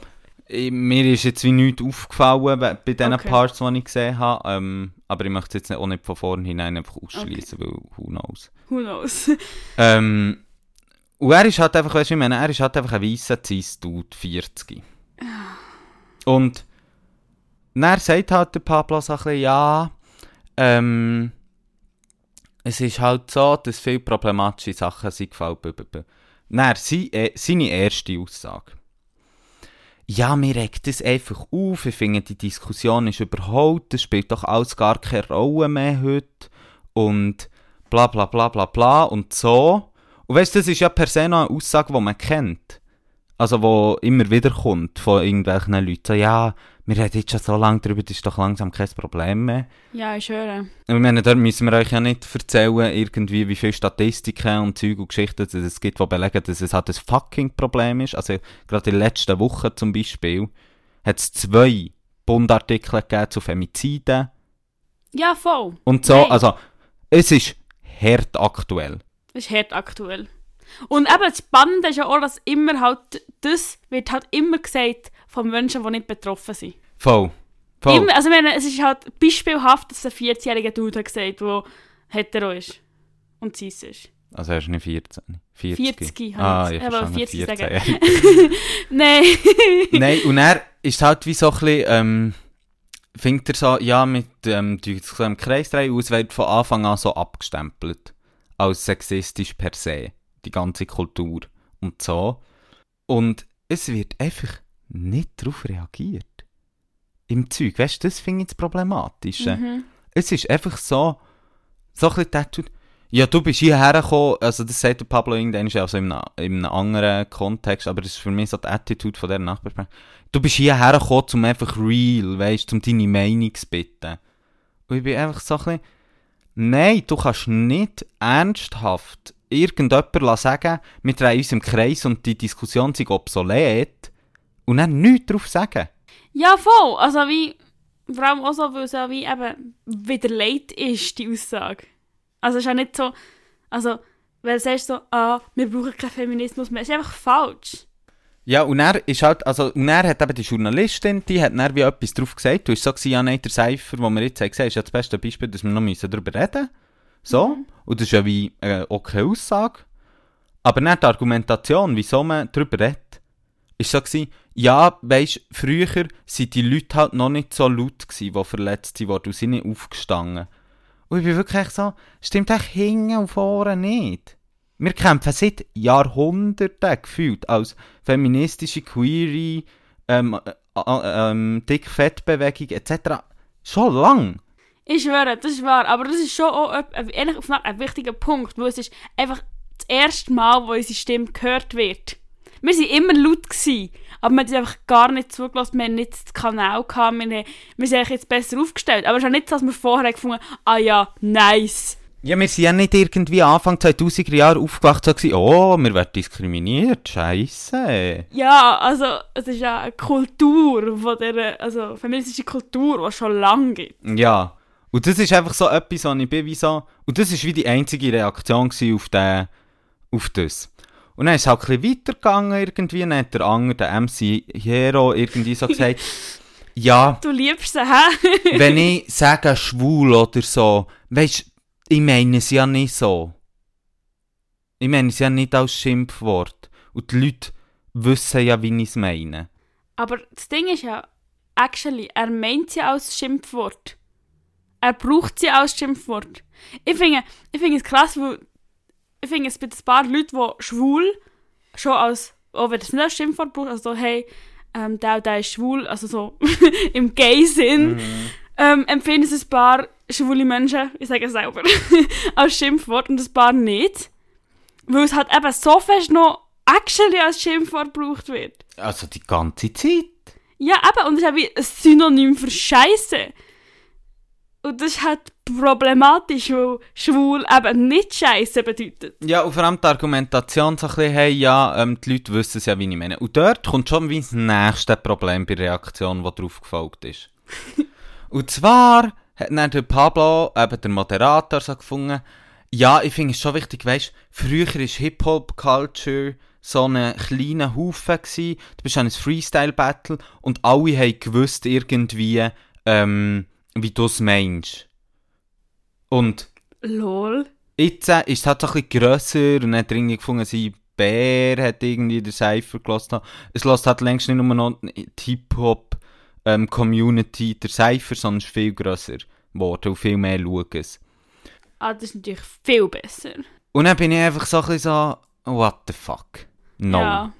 mir ist jetzt wie nichts aufgefallen bei den Okay. Parts, die ich gesehen habe. Ähm, aber ich möchte es jetzt nicht, auch nicht von vornherein einfach ausschließen, weil who knows. Who knows? Ähm, und er ist halt einfach, weißt du, ich meine, er ist halt einfach ein weißer Cis-Dude, 40. Und dann sagt halt der Pablo so ein bisschen, ja, ähm, es ist halt so, dass viele problematische Sachen sind gefallen. Dann sie, äh, seine erste Aussage. Ja, mir regt das einfach auf. Ich finde, die Diskussion ist überholt. Das spielt doch alles gar keine Rolle mehr heute. Und bla bla bla bla bla und so. Und weißt du, das ist ja per se noch eine Aussage, die man kennt. Also, wo immer wieder kommt von irgendwelchen Leuten. So, ja, wir reden jetzt schon so lange darüber, das ist doch langsam kein Problem mehr. ja, ich höre. Ich meine, da müssen wir euch ja nicht erzählen, irgendwie, wie viele Statistiken und Zeug und Geschichten es gibt, die belegen, dass es halt ein fucking Problem ist. Also, gerade in den letzten Wochen zum Beispiel, hat es zwei Bundartikel gegeben zu Femiziden Ja, voll. und so. Nein. Also, es ist hart aktuell. Das ist hart aktuell. Und eben das Spannende ist ja auch, dass immer halt, das wird halt immer gesagt von Menschen, die nicht betroffen sind. Voll. Voll. Immer, also ich meine, es ist halt beispielhaft, dass ein 40-jähriger Dude hat gesagt, der hetero ist und cis ist. Also, er ist nicht 14. 40. 40 Ah, ich verstehe 40 sagen. 14. Nein. Nein, und er ist halt wie so ein bisschen, ähm, findet er so, ja, mit ähm, im Kreis es wird von Anfang an so abgestempelt. Als sexistisch per se. Die ganze Kultur und so. Und es wird einfach nicht darauf reagiert. Im Zeug, weißt du, das finde ich das Problematische. Mhm. Es ist einfach so, so ein bisschen ja, du bist hierher gekommen, also das sagt der Pablo irgendwann, also in einem, in einem anderen Kontext, aber das ist für mich so die Attitude von dieser Nachbarschaft. Du bist hierher gekommen, um einfach real, weißt, um deine Meinung zu bitten. Und ich bin einfach so ein bisschen, nein, du kannst nicht ernsthaft irgendjemand sagen, wir drehen uns im Kreis und die Diskussion ist obsolet und dann nichts darauf sagen. Ja, voll. Also wie, vor allem auch so, weil es ja wie eben widerlegt ist, die Aussage. Also es ist ja nicht so, also, weil du sagst so, ah, wir brauchen keinen Feminismus mehr. Es ist einfach falsch. Ja, und er ist halt, also, und er hat eben die Journalistin, die hat dann wie etwas drauf gesagt. Du hast so gewesen, ja, nein, der Cypher, den wir jetzt haben gesehen, ist ja das beste Beispiel, dass wir noch müssen darüber reden So. Und das ist ja wie, äh, okay Aussage. Aber nicht die Argumentation, wieso man darüber redet, ist so gewesen, ja, weisst, früher sind die Leute halt noch nicht so laut gewesen, die verletzt wurden und sind nicht aufgestanden. Und ich bin wirklich so, stimmt echt hinten und vorne nicht. Wir kämpfen seit Jahrhunderten gefühlt als feministische, queere, ähm, äh, ähm, Dick-Fett-Bewegung etc. schon lang. Ich schwöre, das ist wahr. Aber das ist schon auch ein, ein, auf ein wichtiger Punkt, weil es ist einfach das erste Mal, wo unsere Stimme gehört wird. Wir waren immer laut, gewesen, aber wir haben einfach gar nicht zugelassen, wir haben nicht das Kanal gehabt, wir, haben, wir sind eigentlich jetzt besser aufgestellt. Aber es ist auch nicht so, dass wir vorher gefunden haben, ah ja, nice. Ja, wir sind ja nicht irgendwie Anfang 2000er Jahre aufgewacht und gesagt, oh, wir werden diskriminiert, scheiße. Ja, also es ist ja eine Kultur, von der, also feministische Kultur, die es schon lange gibt. Ja, und das ist einfach so etwas, was ich bin wie so, und das ist wie die einzige Reaktion auf, den, auf das. Und dann ist es halt ein bisschen weitergegangen irgendwie, dann hat der andere, der MC Hero, irgendwie so gesagt, ja, Du liebst sie, hä? wenn ich sage schwul oder so, weißt ich meine es ja nicht so. Ich meine es ja nicht als Schimpfwort. Und die Leute wissen ja, wie ich es meine. Aber das Ding ist ja, actually, er meint sie als Schimpfwort. Er braucht sie als Schimpfwort. Ich finde, ich finde es krass, weil ich finde es bei ein paar Leuten, die schwul schon als, auch wenn das nicht als Schimpfwort braucht, also so, hey, ähm, der, der ist schwul, also so im Gay-Sinn, ähm, empfinden es ein paar schwule Menschen, ich sage es selber, als Schimpfwort und ein paar nicht. Weil es halt eben so fest noch actually als Schimpfwort gebraucht wird. Also die ganze Zeit. Ja, eben, und es ist auch wie ein Synonym für Scheiße. Und das ist halt problematisch, weil schwul eben nicht Scheiße bedeutet. Ja, und vor allem die Argumentation so ein bisschen, hey, ja, ähm, die Leute wissen es ja, wie ich meine. Und dort kommt schon wie das nächste Problem bei der Reaktion, die darauf gefolgt ist. und zwar hat dann der Pablo, eben der Moderator, so gefunden, ja, ich finde es schon wichtig, weißt früher war Hip-Hop-Culture so ein kleiner Haufen gewesen. Du bist an einem Freestyle-Battle und alle haben gewusst irgendwie, ähm, wie du es meinst. Und Lol. Jetzt äh, ist es halt so ein bisschen grösser und hat irgendwie gefunden, sein Bär hat irgendwie den Cypher gelassen. Es lässt halt längst nicht nur noch die Hip-Hop-Community der Cypher, sondern es ist viel grösser geworden und viel mehr schauen. Ah, das ist natürlich viel besser. Und dann bin ich einfach so ein bisschen so, what the fuck? No. Ja.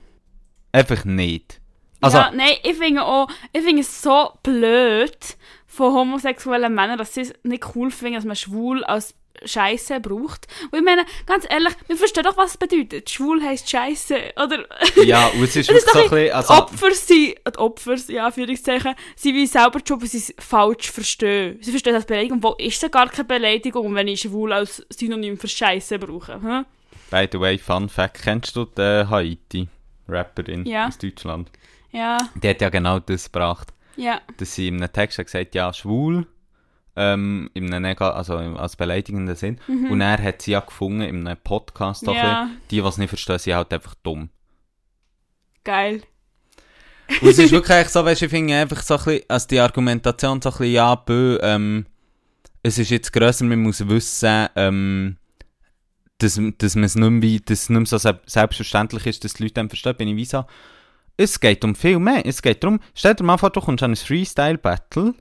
Einfach nicht. Also, ja, nein, ich finde auch, ich finde es so blöd von homosexuellen Männern, dass sie es nicht cool finden, dass man schwul als Scheiße braucht. Und ich meine, ganz ehrlich, wir verstehen doch, was es bedeutet. Schwul heisst Scheiße, oder? ja, und es ist Es ist so ein bisschen, also, Opfer sind, die Opfer, ja, Anführungszeichen, sind wie selber schon, weil sie es falsch verstehen. Sie verstehen das als Beleidigung, wo ist es gar keine Beleidigung, wenn ich schwul als Synonym für Scheiße brauche. Hm? by the way, Fun Fact, kennst du die Haiti-Rapperin Ja. aus Deutschland? Ja, Die hat ja genau das gebracht. Ja. dass sie in einem Text hat gesagt ja, schwul, ähm, in einem nega also als beleidigenden Sinn. Und er hat sie ja gefunden in einem Podcast. Mhm. Ja. bisschen. Die, die es nicht verstehen, sind halt einfach dumm. Geil. Und es ist wirklich so, weißt ich finde einfach so ein bisschen, also die Argumentation so ein bisschen, ja, bö, ähm, es ist jetzt grösser, man muss wissen, ähm, dass, dass man es nicht mehr, dass es nicht mehr so se- selbstverständlich ist, dass die Leute dann verstehen, bin ich wie so, es geht um viel mehr, es geht darum, stell dir mal vor, du kommst an ein Freestyle-Battle,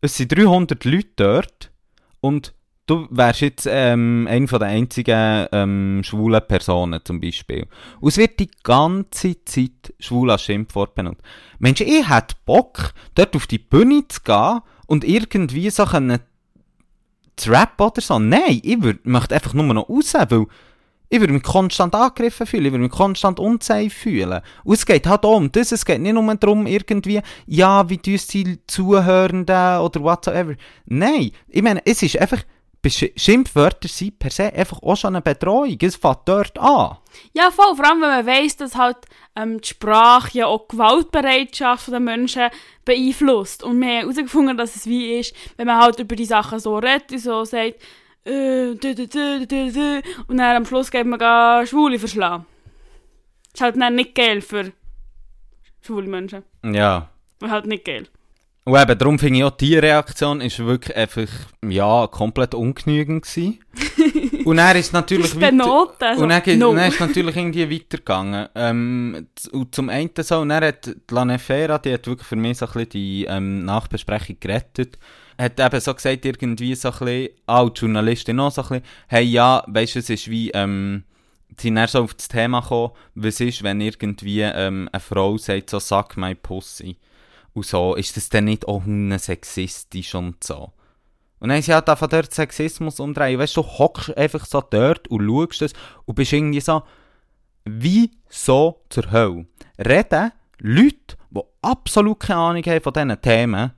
es sind 300 Leute dort und du wärst jetzt ähm, eine der einzigen ähm, schwulen Personen zum Beispiel. Und es wird die ganze Zeit schwul als Schimpfwort benutzt. Mensch, ich hätte Bock, dort auf die Bühne zu gehen und irgendwie so zu rappen oder so. Nein, ich möchte einfach nur noch raus, weil ich würde mich konstant angegriffen fühlen, ich würde mich konstant unsafe fühlen. Und es geht halt um das, es geht nicht nur darum, irgendwie, ja, wie tun die Zuhörenden oder whatsoever. Nein, ich meine, es ist einfach, Schimpfwörter sind per se einfach auch schon eine Bedrohung. Es fängt dort an. Ja, voll. Vor allem, wenn man weiss, dass halt ähm, die Sprache ja auch die Gewaltbereitschaft der Menschen beeinflusst. Und wir haben herausgefunden, dass es wie ist, wenn man halt über die Sachen so redet und so sagt, äh, dü, dü, dü, dü, dü, und dann am Schluss geht man gar Schwule verschlagen. ist halt dann nicht geil für schwule Menschen. Ja. Und halt nicht geil. Und eben, darum finde ich auch, die Reaktion ist wirklich einfach, ja, komplett ungenügend gewesen. und er ist natürlich ist benoten. Also, Und dann, geht- no. dann ist natürlich irgendwie weitergegangen. Ähm, und zum einen so, und dann hat die Lanefera, die hat wirklich für mich so ein bisschen die ähm, Nachbesprechung gerettet, hat eben so gesagt, irgendwie so ein bisschen, auch die Journalistin auch so ein bisschen, hey, ja, weißt du, es ist wie, ähm, sie sind dann so auf das Thema gekommen, was ist, wenn irgendwie ähm, eine Frau sagt, so, suck my pussy. und so, ist das dann nicht auch sexistisch und so? Und dann haben sie halt von dort Sexismus umdrehen. Weißt du, du hockst einfach so dort und schaust das und bist irgendwie so, wieso zur Hölle reden Leute, die absolut keine Ahnung haben von diesen Themen,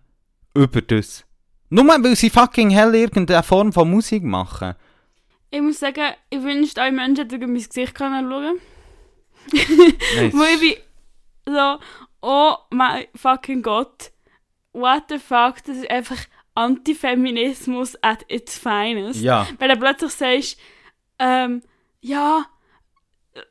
über das? Nur weil sie fucking hell irgendeine Form von Musik machen. Ich muss sagen, ich wünschte, alle Menschen hätten mein Gesicht schauen können. Nice. Wo ich bin so, oh mein fucking Gott, what the fuck, das ist einfach Antifeminismus at its finest. Ja, Weil du plötzlich sagst, ähm, ja,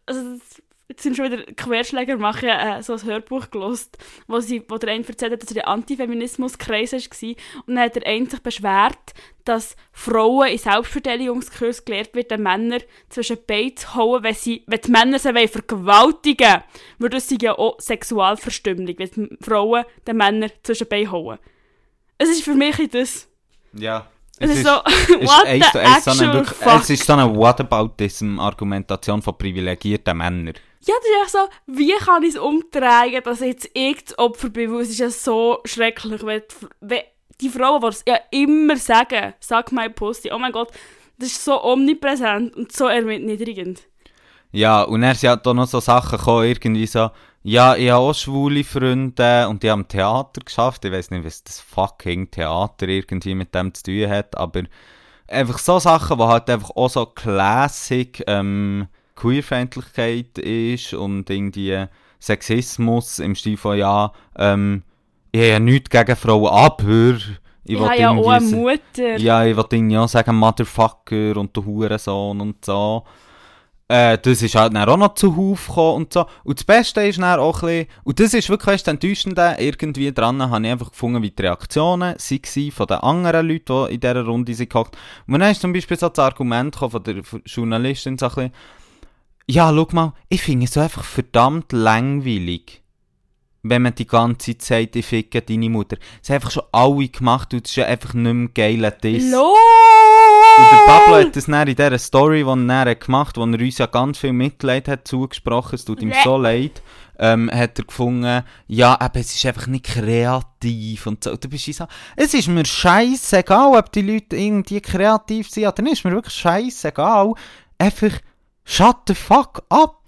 also jetzt sind schon wieder Querschläger machen äh, so ein Hörbuch gelost, wo, sie, wo der eine erzählt hat, dass er in Antifeminismus-Kreis war und dann hat der eine sich beschwert, dass Frauen in Selbstverteidigungskurs gelehrt wird, den Männer zwischen die Beine zu hauen, wenn, sie, wenn die Männer sie wollen vergewaltigen wollen. Weil das ist ja auch Sexualverstümmelung, wenn Frauen den Männern zwischen die Beine hauen. Es ist für mich das. ja. Es, ist, so, what eins the so eine, actual fuck. es ist so eine Whataboutism-Argumentation von privilegierten Männern. Ja, das ist echt so, wie kann ich es umdrehen, dass ich jetzt ich das Opfer bin, weil es ist ja so schrecklich, wenn die, wenn die Frauen, die es ja immer sagen, sag my pussy, oh mein Gott, das ist so omnipräsent und so erniedrigend. Ja, und er sind halt auch noch so Sachen gekommen, irgendwie so, ja, ich habe auch schwule Freunde und die haben Theater geschafft. Ich weiß nicht, was das fucking Theater irgendwie mit dem zu tun hat, aber einfach so Sachen, wo halt einfach auch so Classic ähm, Queerfeindlichkeit ist und irgendwie Sexismus im Stil von, ja, ähm, ich habe ja nichts gegen Frauen, aber ich Ich habe ja auch eine Mutter. ja, ich wollte irgendwie auch sagen, Motherfucker und der Hurensohn und so. Äh, das ist halt dann auch noch zu Huf gekommen und so. Und das Beste ist dann auch ein bisschen, und das ist wirklich das Enttäuschende, irgendwie dran habe ich einfach gefunden, wie die Reaktionen waren von den anderen Leuten, die in dieser Runde sind gehockt. Und dann ist zum Beispiel so das Argument von der Journalistin so ein bisschen, ja, schau mal, ich finde es so einfach verdammt langweilig wenn man die ganze Zeit sagt, ich ficke deine Mutter. Das haben einfach schon alle gemacht und es ist ja einfach nicht mehr geiler Diss. LOL! Und der Pablo hat das dann in dieser Story, die er gemacht hat, wo er uns ja ganz viel Mitleid hat zugesprochen, es tut ihm so leid, ähm, hat er gefunden, ja, aber es ist einfach nicht kreativ und so. Und du bist so, es ist mir scheißegal, ob die Leute irgendwie kreativ sind oder nicht, es ist mir wirklich scheißegal. Einfach, shut the fuck up.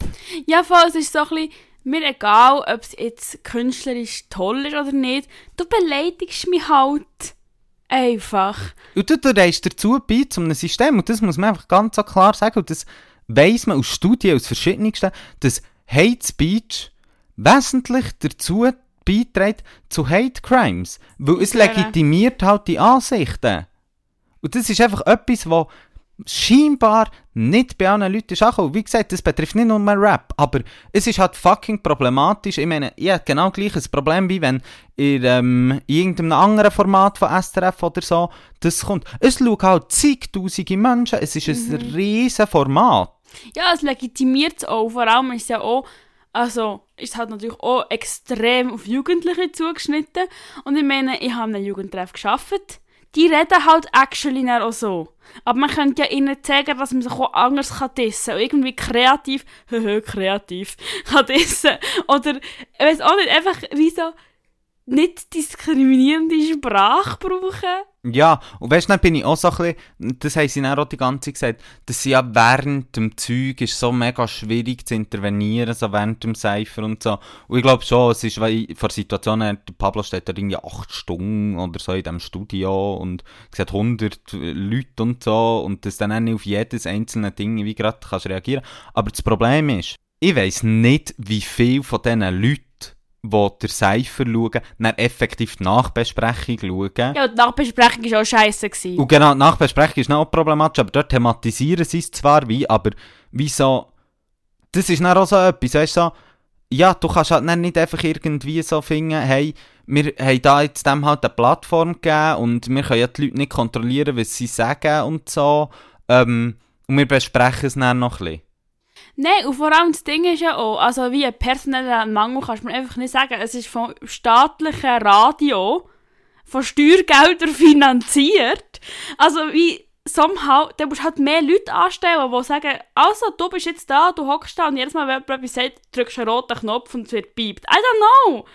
Ja, voll, es ist so ein bisschen, mir egal, ob es jetzt künstlerisch toll ist oder nicht, du beleidigst mich halt. Einfach. Und du, du reist dazu bei zu einem System, und das muss man einfach ganz so klar sagen, und das weiss man aus Studien, aus verschiedensten, dass Hate Speech wesentlich dazu beiträgt zu Hate Crimes. Weil es Ja. legitimiert halt die Ansichten. Und das ist einfach etwas, was scheinbar nicht bei allen Leuten ist angekommen. Wie gesagt, das betrifft nicht nur Rap, aber es ist halt fucking problematisch. Ich meine, ich habe genau gleiches Problem, wie wenn in, ähm, in irgendeinem anderen Format von SRF oder so das kommt. Es schauen halt zigtausende Menschen, es ist ein riesen Format. Ja, es legitimiert es auch. Vor allem ist es ja auch, also ist es halt natürlich auch extrem auf Jugendliche zugeschnitten. Und ich meine, ich habe einen Jugendtreff geschafft. Die reden halt actually dann auch so. Aber man könnte ja ihnen zeigen, dass man sich auch anders kann dissen und irgendwie kreativ, höhö, kreativ, kann dissen. Oder, ich weiß auch nicht, einfach wie so nicht diskriminierende Sprache brauchen. Ja, und weißt du, dann bin ich auch so ein bisschen, das haben sie dann auch die ganze Zeit gesagt, dass sie ja während dem Zeug ist so mega schwierig zu intervenieren, so während dem Cypher und so. Und ich glaube schon, es ist, weil vor Situationen, Pablo steht da irgendwie acht Stunden oder so in diesem Studio und sieht 100 Leute und so und dass dann auch nicht auf jedes einzelne Ding wie gerade kannst reagieren. Aber das Problem ist, ich weiss nicht, wie viel von diesen Leuten, die der Cypher schauen, dann effektiv die Nachbesprechung schauen. Ja, die Nachbesprechung war auch scheiße. Gewesen. Und genau, die Nachbesprechung ist auch problematisch, aber dort thematisieren sie es zwar wie, aber wieso, das ist dann auch so etwas, weißt du, so, ja, du kannst halt dann nicht einfach irgendwie so finden, hey, wir haben da jetzt dem halt eine Plattform gegeben und wir können ja die Leute nicht kontrollieren, was sie sagen und so, ähm, und wir besprechen es dann noch ein bisschen. Nein, und vor allem das Ding ist ja auch, also wie ein personeller Mangel kannst du mir einfach nicht sagen. Es ist vom staatlichen Radio, von Steuergeldern finanziert. Also wie somehow, da musst du halt mehr Leute anstellen, die sagen, also du bist jetzt da, du hockst da und jedes Mal, wenn jemand etwas sagt, drückst du einen roten Knopf und es wird piept. I don't know.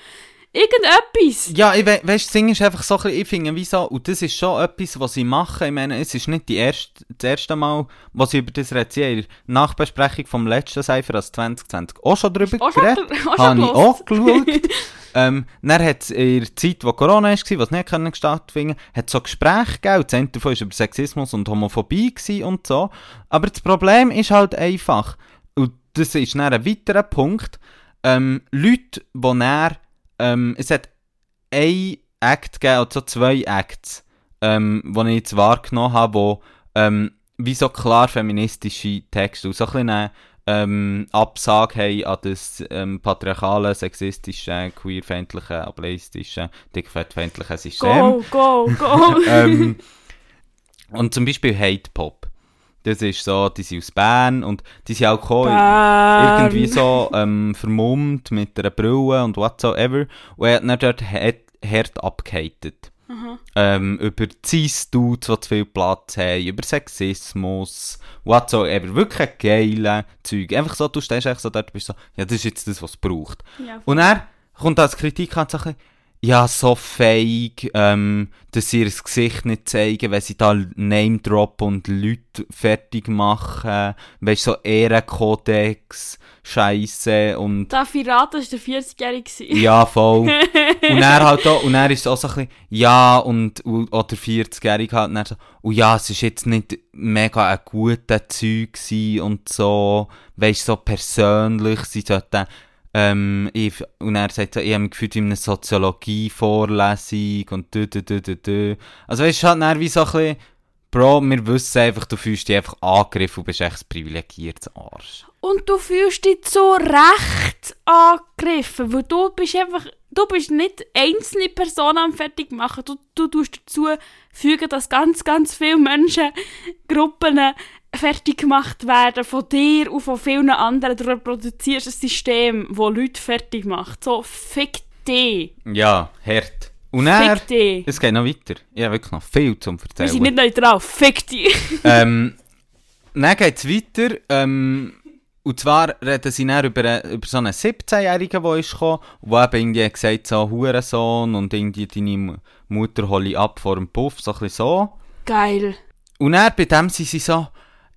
Irgendetwas. Ja, ich we weißt, Ding ist einfach so ein bisschen, ich finde, wieso, und das ist schon etwas, was sie machen. Ich meine, es ist nicht die erste, das erste Mal, was sie über das reden. Sie in der Nachbesprechung vom letzten Cypher als 2020 auch schon drüber Auch schon, geredet. auch schon Habe ich auch geschaut. ähm, dann hat es in der Zeit, wo Corona war, was nicht können stattfinden hat so Gespräche gegeben. Das eine davon war über Sexismus und Homophobie und so. Aber das Problem ist halt einfach, und das ist dann ein weiterer Punkt, ähm, Leute, die dann, ähm, es hat ein Act gegeben, oder so zwei Acts, ähm, die ich jetzt wahrgenommen habe, wo ähm, wie so klar feministische Texte und so ein bisschen eine ähm, Absage haben an das ähm, patriarchale, sexistische, queerfeindliche, ableistische, dickfettfeindliche System. Go, go, go. ähm, und zum Beispiel Hate Pop. Das ist so, die sind aus Bern und die sind auch gekommen, irgendwie so ähm, vermummt mit einer Brille und whatsoever. Und er hat dann dort hart, abgehatet. Ähm, über Cis-Dudes, die zu viel Platz haben, über Sexismus, whatsoever. Wirklich geile Zeug. Einfach so, du stehst einfach so dort und bist so, ja, das ist jetzt das, was es braucht. Ja, Und er kommt als Kritik an, ein bisschen, ja, so fake, ähm, dass sie ihr Gesicht nicht zeigen, wenn sie da Name droppen und Leute fertig machen, weißt so Ehrenkodex, Scheiße und Darf ich raten, das war der 40-Jährige. gewesen? ja, voll. und er halt auch, und er ist auch so ein bisschen, ja, und, und oder 40-jährig halt, und er so, und ja, es ist jetzt nicht mega ein guter Zeug und so, weißt so persönlich, sie sollten, ähm, ich, und er sagt ich habe mich gefühlt in einer Soziologie-Vorlesung und dü, dü, dü, dü. Also weißt du, halt wie so ein bisschen, Bro, wir wissen einfach, du fühlst dich einfach angegriffen und bist echt ein privilegiertes Arsch. Und du fühlst dich so recht angegriffen, weil du bist einfach, du bist nicht einzelne Personen am fertig machen. Du, du tust dazu fügen, dass ganz, ganz viele Menschen, Gruppen fertig gemacht werden von dir und von vielen anderen. Du reproduzierst ein System, das Leute fertig macht. So, fick dich. Ja, hart. Und er, Fick dich. es geht noch weiter. Ich habe wirklich noch viel zum Wir Erzählen. sind nicht neutral. Fick dich. ähm, dann geht es weiter. Ähm, und zwar reden sie dann über, über so einen 17-Jährigen, der ist gekommen, der eben irgendwie gesagt so, Hurensohn und irgendwie deine Mutter hole ich ab vor dem Puff, so ein bisschen so. Geil. Und dann bei dem sind sie so,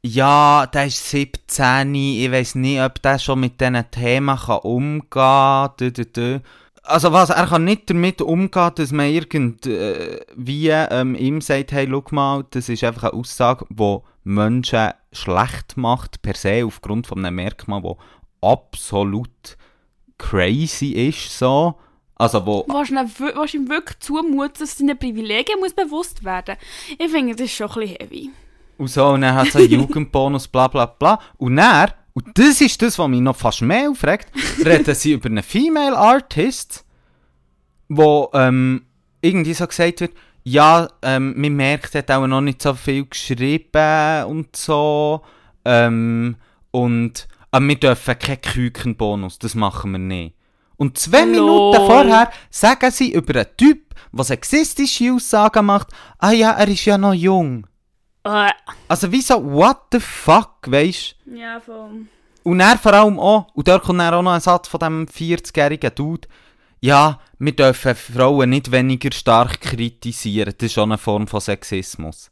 ja, der ist 17, ich weiß nicht, ob der schon mit diesen Themen kann umgehen kann. Also was, er kann nicht damit umgehen, dass man irgendwie ähm, ihm sagt, hey, schau mal, das ist einfach eine Aussage, die Menschen schlecht macht, per se, aufgrund von einem Merkmal, das absolut crazy ist, so. Also wo Was ihm wirklich zumuten, dass seine Privilegien muss bewusst werden Ich finde, das ist schon ein bisschen heavy. Und so, und dann hat es einen Jugendbonus, bla bla bla. Und dann, und das ist das, was mich noch fast mehr aufregt, reden sie über einen Female Artist, wo ähm, irgendwie so gesagt wird, ja, ähm, man merkt, er hat auch noch nicht so viel geschrieben und so. Ähm, und aber wir dürfen keinen Kükenbonus, das machen wir nicht. Und zwei Lol. Minuten vorher sagen sie über einen Typ, der sexistische Aussagen macht, ah ja, er ist ja noch jung. Äh. Also wieso, what the fuck, weisst Ja, voll. Und er vor allem auch, und da kommt dann auch noch ein Satz von dem 40-jährigen Dude, ja, wir dürfen Frauen nicht weniger stark kritisieren, das ist schon eine Form von Sexismus.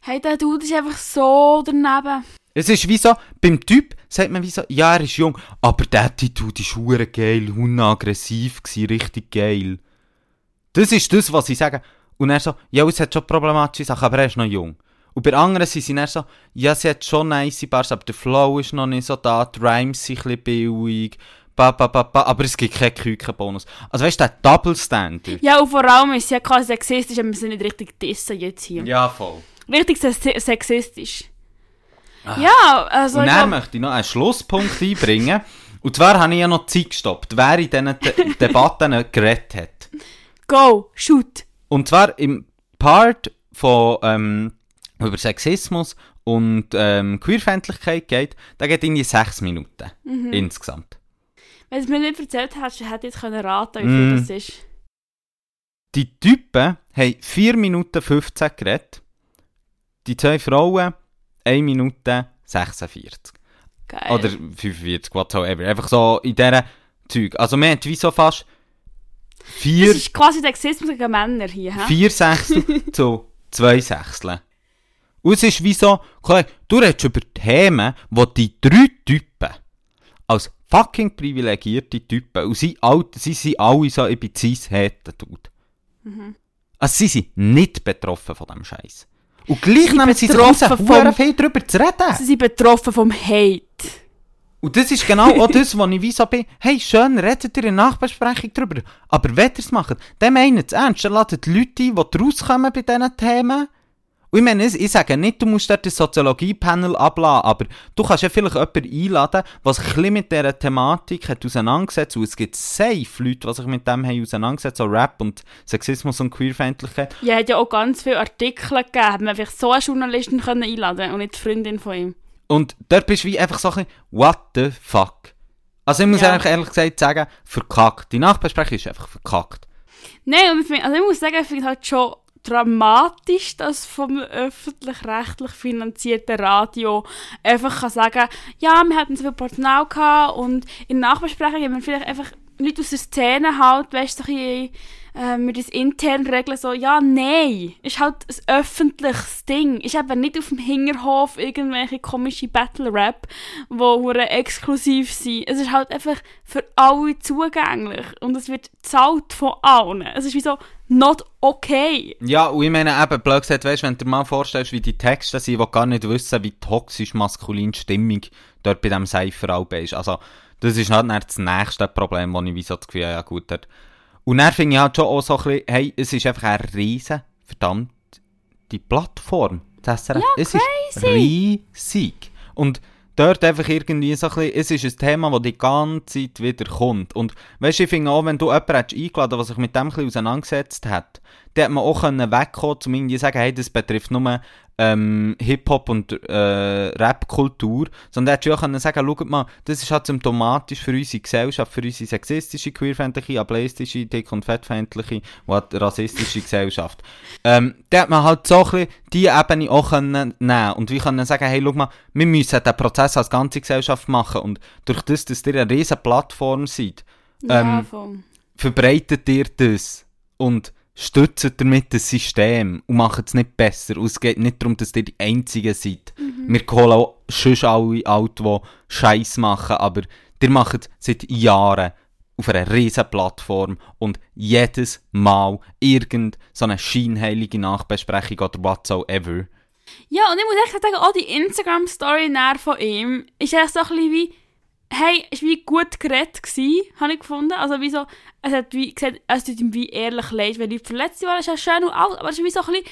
Hey, der Dude ist einfach so daneben. Es ist wie so, beim Typ sagt man wie so, ja, er ist jung, aber der Attitude ist hure geil, aggressiv gsi, richtig geil. Das ist das, was sie sagen. Und er so, ja, es hat schon problematische Sachen, aber er ist noch jung. Und bei anderen sind sie dann so, ja, sie hat schon nice Bars, aber der Flow ist noch nicht so da, die Rhymes sind ein bisschen billig, ba, ba, ba, ba, aber es gibt keinen Kükenbonus. Also weißt du, der Double Standard. Ja, und vor allem ist ja quasi sexistisch, aber wir sind nicht richtig dissen jetzt hier. Ja, voll. Richtig se sexistisch. Ah. Ja, also Und dann glaub, möchte ich noch einen Schlusspunkt einbringen. Und zwar habe ich ja noch Zeit gestoppt, wer in diesen De Debatten geredet hat. go, shoot. Und zwar im Part von ähm, über Sexismus und ähm, Queerfeindlichkeit geht, da geht irgendwie sechs Minuten Mhm. insgesamt. Wenn du es mir nicht erzählt hast, hätte ich jetzt können raten, wie viel Mm. das ist. Die Typen haben 4 Minuten 15 geredet. Die zwei Frauen 1 Minute 46. Geil. Oder 45, whatsoever. Einfach so in dieser Zeug. Also man hat wie so fast... Vier, Das ist quasi Sexismus gegen Männer hier. hä? vier Sechstel zu zwei Sechsteln. Und es ist wie so, du redest über Themen, wo die drei Typen als fucking privilegierte Typen, und sie, all, sie sind alle so, ich bin cis-heten, dude. Mhm. Also sie sind nicht betroffen von dem Scheiß. Und gleich Sie nehmen sie verdammt vom- viel darüber zu reden. Sie sind betroffen vom Hate. Und das ist genau auch das, wo ich so bin, hey, schön, redet ihr in der Nachbesprechung drüber, aber wenn ihr es macht, dann meinen es ernst, dann ladet die Leute ein, die rauskommen bei diesen Themen. Und ich meine, ich sage nicht, du musst dort das Soziologie-Panel abladen, aber du kannst ja vielleicht jemanden einladen, der sich ein mit dieser Thematik hat auseinandergesetzt und es gibt safe Leute, die sich mit dem haben auseinandergesetzt, so Rap und Sexismus und Queerfeindlichkeit. Ja, hat ja auch ganz viele Artikel gegeben. Hat man vielleicht so eine Journalistin können einladen und nicht die Freundin von ihm. Und dort bist du wie einfach so ein bisschen, what the fuck? Also ich muss Ja. eigentlich ehrlich gesagt sagen, verkackt. Die Nachbesprechung ist einfach verkackt. Nein, also ich muss sagen, ich finde halt schon dramatisch, dass vom öffentlich-rechtlich finanzierten Radio einfach kann sagen ja, wir hatten so viel Personal gehabt und in der Nachbesprechung haben wir vielleicht einfach Leute aus der Szene halt, weißt du, so ein äh, wir das intern regeln, so, ja, nein, ist halt ein öffentliches Ding, ist eben nicht auf dem Hinterhof irgendwelche komische Battle-Rap, wo hure exklusiv sind. Es ist halt einfach für alle zugänglich und es wird gezahlt von allen. Es ist wie so, not okay. Ja, und ich meine eben, blöd gesagt, weißt, wenn du dir mal vorstellst, wie die Texte sind, die gar nicht wissen, wie toxisch maskuline Stimmung dort bei diesem Cypher-Album ist. Also, das ist halt das nächste Problem, wo ich wie so das Gefühl habe, ja gut, dort. Und dann finde ich halt schon auch so ein bisschen, hey, es ist einfach eine riesen, verdammt, die Plattform, das SRF, es ist riesig. Und dort einfach irgendwie so ein bisschen, es ist ein Thema, das die ganze Zeit wieder kommt. Und weißt du, ich finde auch, wenn du jemanden hättest eingeladen der sich mit dem ein bisschen auseinandergesetzt hat, dann hat man auch können wegkommen, um irgendwie zu sagen, hey, das betrifft nur ähm, Hip-Hop und äh, Rap-Kultur, sondern hättest du auch können sagen, schaut mal, das ist halt symptomatisch für unsere Gesellschaft, für unsere sexistische, queerfeindliche, ableistische, dick- und fettfeindliche und rassistische Gesellschaft. Ähm, da hat man halt so ein bisschen die Ebene auch können nehmen und wir können sagen, hey, schau mal, wir müssen den Prozess als ganze Gesellschaft machen und durch das, dass ihr eine riesen Plattform seid, ja, Ähm, voll. verbreitet ihr das und stützt damit das System und macht es nicht besser. Und es geht nicht darum, dass ihr die Einzigen seid. Wir holen auch sonst alle alt, die Scheiß machen, aber ihr macht es seit Jahren auf einer riesen Plattform und jedes Mal irgend so eine scheinheilige Nachbesprechung oder whatsoever. Ja, und ich muss echt sagen, auch die Instagram-Story von ihm ist echt so ein bisschen wie, hey, es war wie gut geredet habe ich gefunden. Also wie so, es hat wie gesagt, es tut ihm wie ehrlich leid, wenn Leute verletzt waren, ist ja schön und alles, aber es ist wie so ein bisschen,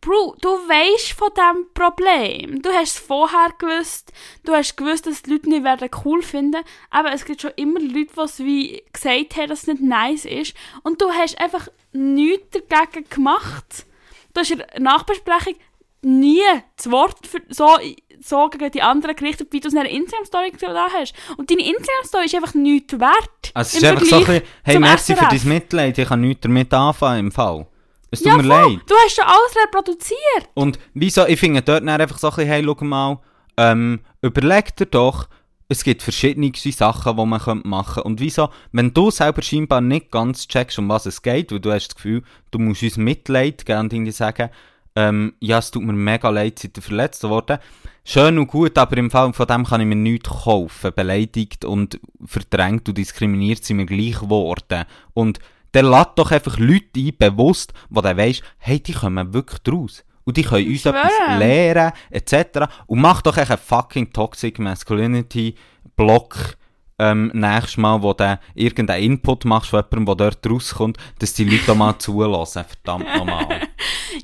Bro, du weißt von diesem Problem. Du hast es vorher gewusst. Du hast gewusst, dass die Leute nicht werden cool finden. Aber es gibt schon immer Leute, die es wie gesagt haben, dass es nicht nice ist. Und du hast einfach nichts dagegen gemacht. Du hast in der Nachbesprechung nie das Wort für, so, so gegen die anderen gerichtet, wie du es in einer Instagram-Story da hast. Und deine Instagram-Story ist einfach nichts wert. Also es ist einfach so ein bisschen, hey, merci für SRF. dein Mitleid, ich kann nichts damit anfangen im Fall. Es tut Ja, mir voll. leid. Du hast schon alles reproduziert. Und wieso, ich finde dort einfach so ein bisschen, hey, schau mal, ähm, überleg dir doch, es gibt verschiedene Sachen, die man machen könnte. Und wieso, wenn du selber scheinbar nicht ganz checkst, um was es geht, weil du hast das Gefühl, du musst uns Mitleid geben und irgendwie sagen, ähm, ja, es tut mir mega leid, seid ihr verletzt worden. Schön und gut, aber im Fall von dem kann ich mir nichts kaufen. Beleidigt und verdrängt und diskriminiert sind wir gleich geworden. Und der lädt doch einfach Leute ein, bewusst, wo der weisst, hey, die kommen wirklich draus. Und die können uns etwas lehren, etc. Und mach doch echt einen fucking Toxic Masculinity Block ähm, nächstes Mal, wo du irgendeinen Input machst von jemandem, der dort rauskommt, dass die Leute auch mal zulassen. Verdammt nochmal.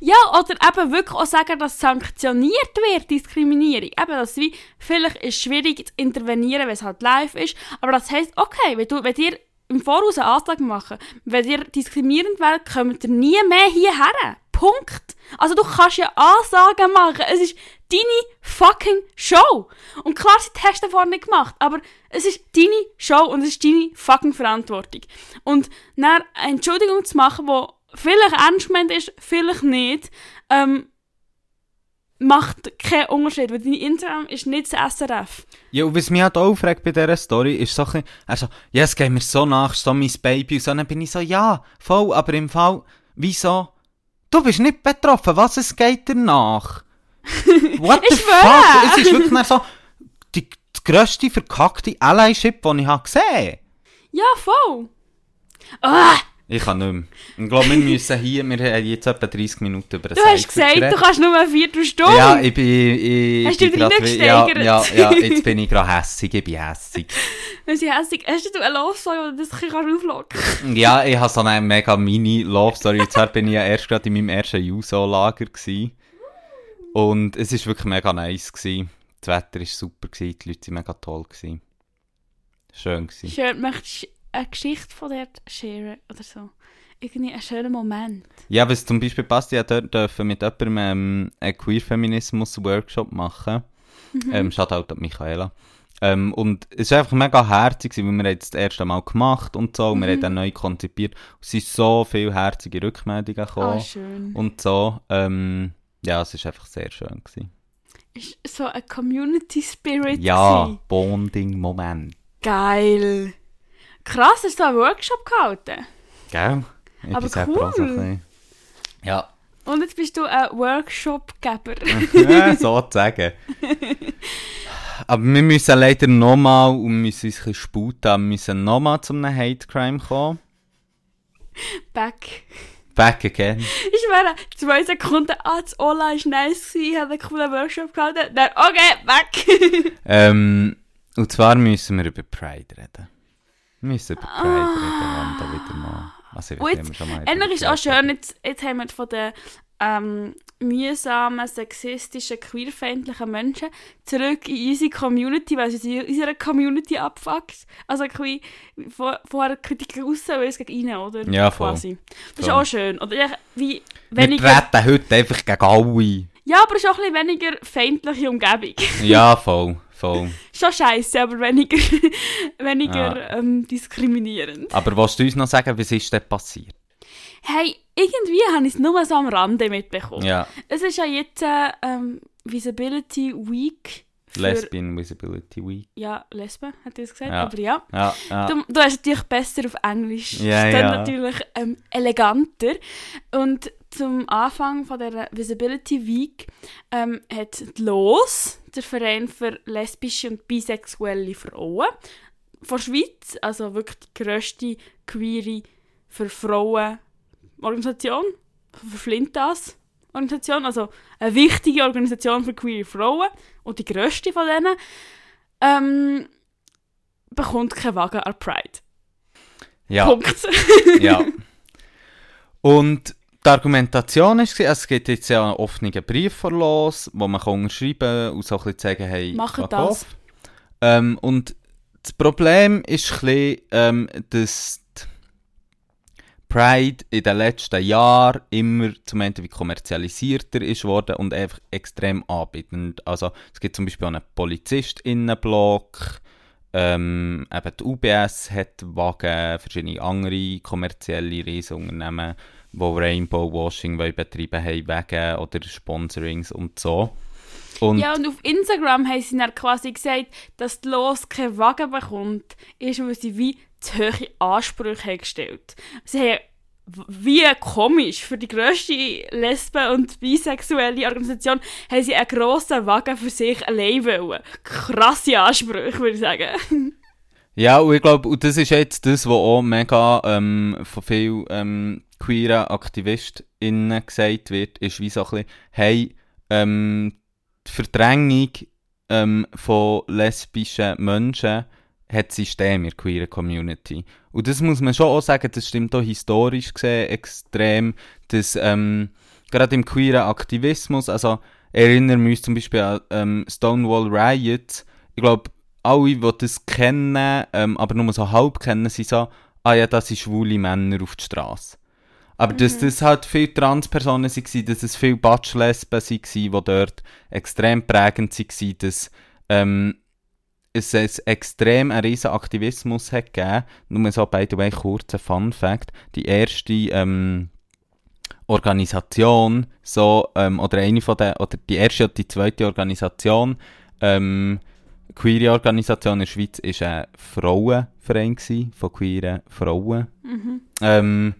Ja, oder eben wirklich auch sagen, dass sanktioniert wird, Diskriminierung. Eben, dass wie, vielleicht ist es schwierig zu intervenieren, wenn es halt live ist, aber das heisst, okay, wenn, du, wenn ihr im Voraus eine Ansage machen, wenn ihr diskriminierend werdet, kommt ihr nie mehr hierher. Punkt. Also du kannst ja Ansagen machen. Es ist deine fucking Show. Und klar sind die Tests davor nicht gemacht, aber es ist deine Show und es ist deine fucking Verantwortung. Und dann eine Entschuldigung zu machen, die vielleicht ernst gemeint ist, vielleicht nicht, ähm, macht keinen Unterschied, weil dein Instagram ist nicht das SRF. Ja, und was mich halt aufregt bei dieser Story, ist so ein bisschen, er so, ja, es geht mir so nach, so mein Baby, und so, dann bin ich so, ja, voll, aber im Fall, wieso? Du bist nicht betroffen, was, es geht dir nach? What the fuck? Es ist wirklich so, die, die grösste verkackte Allyship, die ich habe gesehen Ja, voll. Ah, Ich kann nicht mehr. Ich glaube, wir müssen hier, wir haben jetzt etwa 30 Minuten über das du hast gesagt, du kannst nur eine Viertelstunde. Ja, ich bin. Ich, Hast du dich nicht ja, ja, ja, jetzt bin ich gerade hässig, ich bin hässig. Wenn sie hässlich hast du eine Love Story, wo du das ein auflocken Ja, ich habe so eine mega Mini-Love-Story. Und zwar bin ich ja erst gerade in meinem ersten Juso-Lager. Und es war wirklich mega nice. Gewesen. Das Wetter war super, gewesen, die Leute waren mega toll. Gewesen. Schön gewesen. Schön, möchtest eine Geschichte von dir sharen oder so? Irgendwie einen schönen Moment. Ja, was zum Beispiel passt, ich dort dürfen mit jemandem ähm, einen Queer-Feminismus-Workshop machen. Ähm, Shoutout an Michaela. Ähm, und es war einfach mega herzig, weil wir es das erste Mal gemacht und so, und wir haben dann neu konzipiert. Es sind so viele herzige Rückmeldungen Ah, gekommen schön. und so. Ähm, ja, es war einfach sehr schön. Gewesen. Ist so ein Community Spirit. Ja. Bonding-Moment. Geil. Krass, hast du einen Workshop gehalten? Gell? Ich Aber ein cool. bisschen- Ja, Und jetzt bist du ein Workshop-Geber. ja, sozusagen. Aber wir müssen leider nochmal, und wir müssen uns ein bisschen sputen, wir müssen nochmal zu einem Hate Crime kommen. Back. Back again. Ich meine, zwei Sekunden, ah, das Ola ist nice gewesen, ich habe einen coolen Workshop gehalten. Dann, okay, back. Ähm, und zwar müssen wir über Pride reden. Wir müssen über Pride reden, Wanda, wieder mal. Also, ich jetzt, wir schon mal über ist auch schön, jetzt, jetzt haben wir von den ähm, mühsamen, sexistischen, queerfeindlichen Menschen zurück in unsere Community, weil sie in unserer Community abfuckt. Also bisschen vor- vorher Kritik raus, weil es gegen rein, oder? Ja, voll. Quasi. Das ist Voll. auch schön. Oder wie Wir weniger... treten heute einfach gegen alle. Ja, aber es ist auch ein bisschen weniger feindliche Umgebung. Ja, voll, voll. Schon scheiße, aber weniger, weniger ähm, diskriminierend. Aber willst du uns noch sagen, was ist denn passiert? Hey, irgendwie habe ich es nur so am Rande mitbekommen. Ja, Es ist ja jetzt äh, ähm, Visibility Week. Für, Lesbian Visibility Week. Ja, Lesben, hat er es gesagt, Ja. aber ja. Ja, ja. Du, du hast natürlich besser auf Englisch. Ja, klingt ja. natürlich ähm, eleganter. Und zum Anfang von der Visibility Week ähm, hat LOS, der Verein für lesbische und bisexuelle Frauen, von der Schweiz, also wirklich die grösste queere für Frauen Organisation, für Flintas Organisation, also eine wichtige Organisation für queere Frauen und die grösste von denen, ähm, bekommt keinen Wagen an Pride. ja. Punkt. ja. Und die Argumentation war, also es gibt jetzt ja einen offenen Brief vor los, wo man kann unterschreiben kann und so ein bisschen sagen, hey, fuck das. Ähm, und das Problem ist ein bisschen, ähm, dass Pride in den letzten Jahren immer zum Ende wie kommerzialisierter ist worden und einfach extrem anbietend. Also es gibt zum Beispiel auch einen PolizistInnenblock, ähm, eben die UBS hat Wagen, verschiedene andere kommerzielle Riesenunternehmen, die Rainbow Washing betreiben haben, Wegen oder Sponsorings und so. Und ja, und auf Instagram haben sie dann quasi gesagt, dass die Los keinen Wagen bekommt, ist, weil sie wie zu hohe Ansprüche haben gestellt Sie haben wie komisch, für die grösste Lesben- und bisexuelle Organisation haben sie einen grossen Wagen für sich allein wollen. Krasse Ansprüche, würde ich sagen. Ja, und ich glaube, das ist jetzt das, was auch mega ähm, von vielen ähm, queeren AktivistInnen gesagt wird, ist wie so ein bisschen, hey, ähm, die Verdrängung ähm, von lesbischen Menschen hat System in der queeren Community. Und das muss man schon auch sagen, das stimmt auch historisch gesehen extrem, dass ähm, gerade im queeren Aktivismus, also erinnern wir uns zum Beispiel an ähm, Stonewall Riots, ich glaube, alle, die das kennen, ähm, aber nur so halb kennen, sind so, ah ja, das sind schwule Männer auf der Straße. Aber dass das halt viele Transpersonen waren, dass es viele Batschlesben waren, die dort extrem prägend waren, dass ähm, es ein extrem einen riesen Aktivismus hat gegeben. Nur so, by the way, kurzer Fun Fact. Die erste ähm, Organisation, so, ähm, oder eine von den, oder die erste oder die zweite Organisation, ähm, queere Organisation in der Schweiz ist ein Frauenverein gewesen, von queeren Frauen. Mhm. Ähm,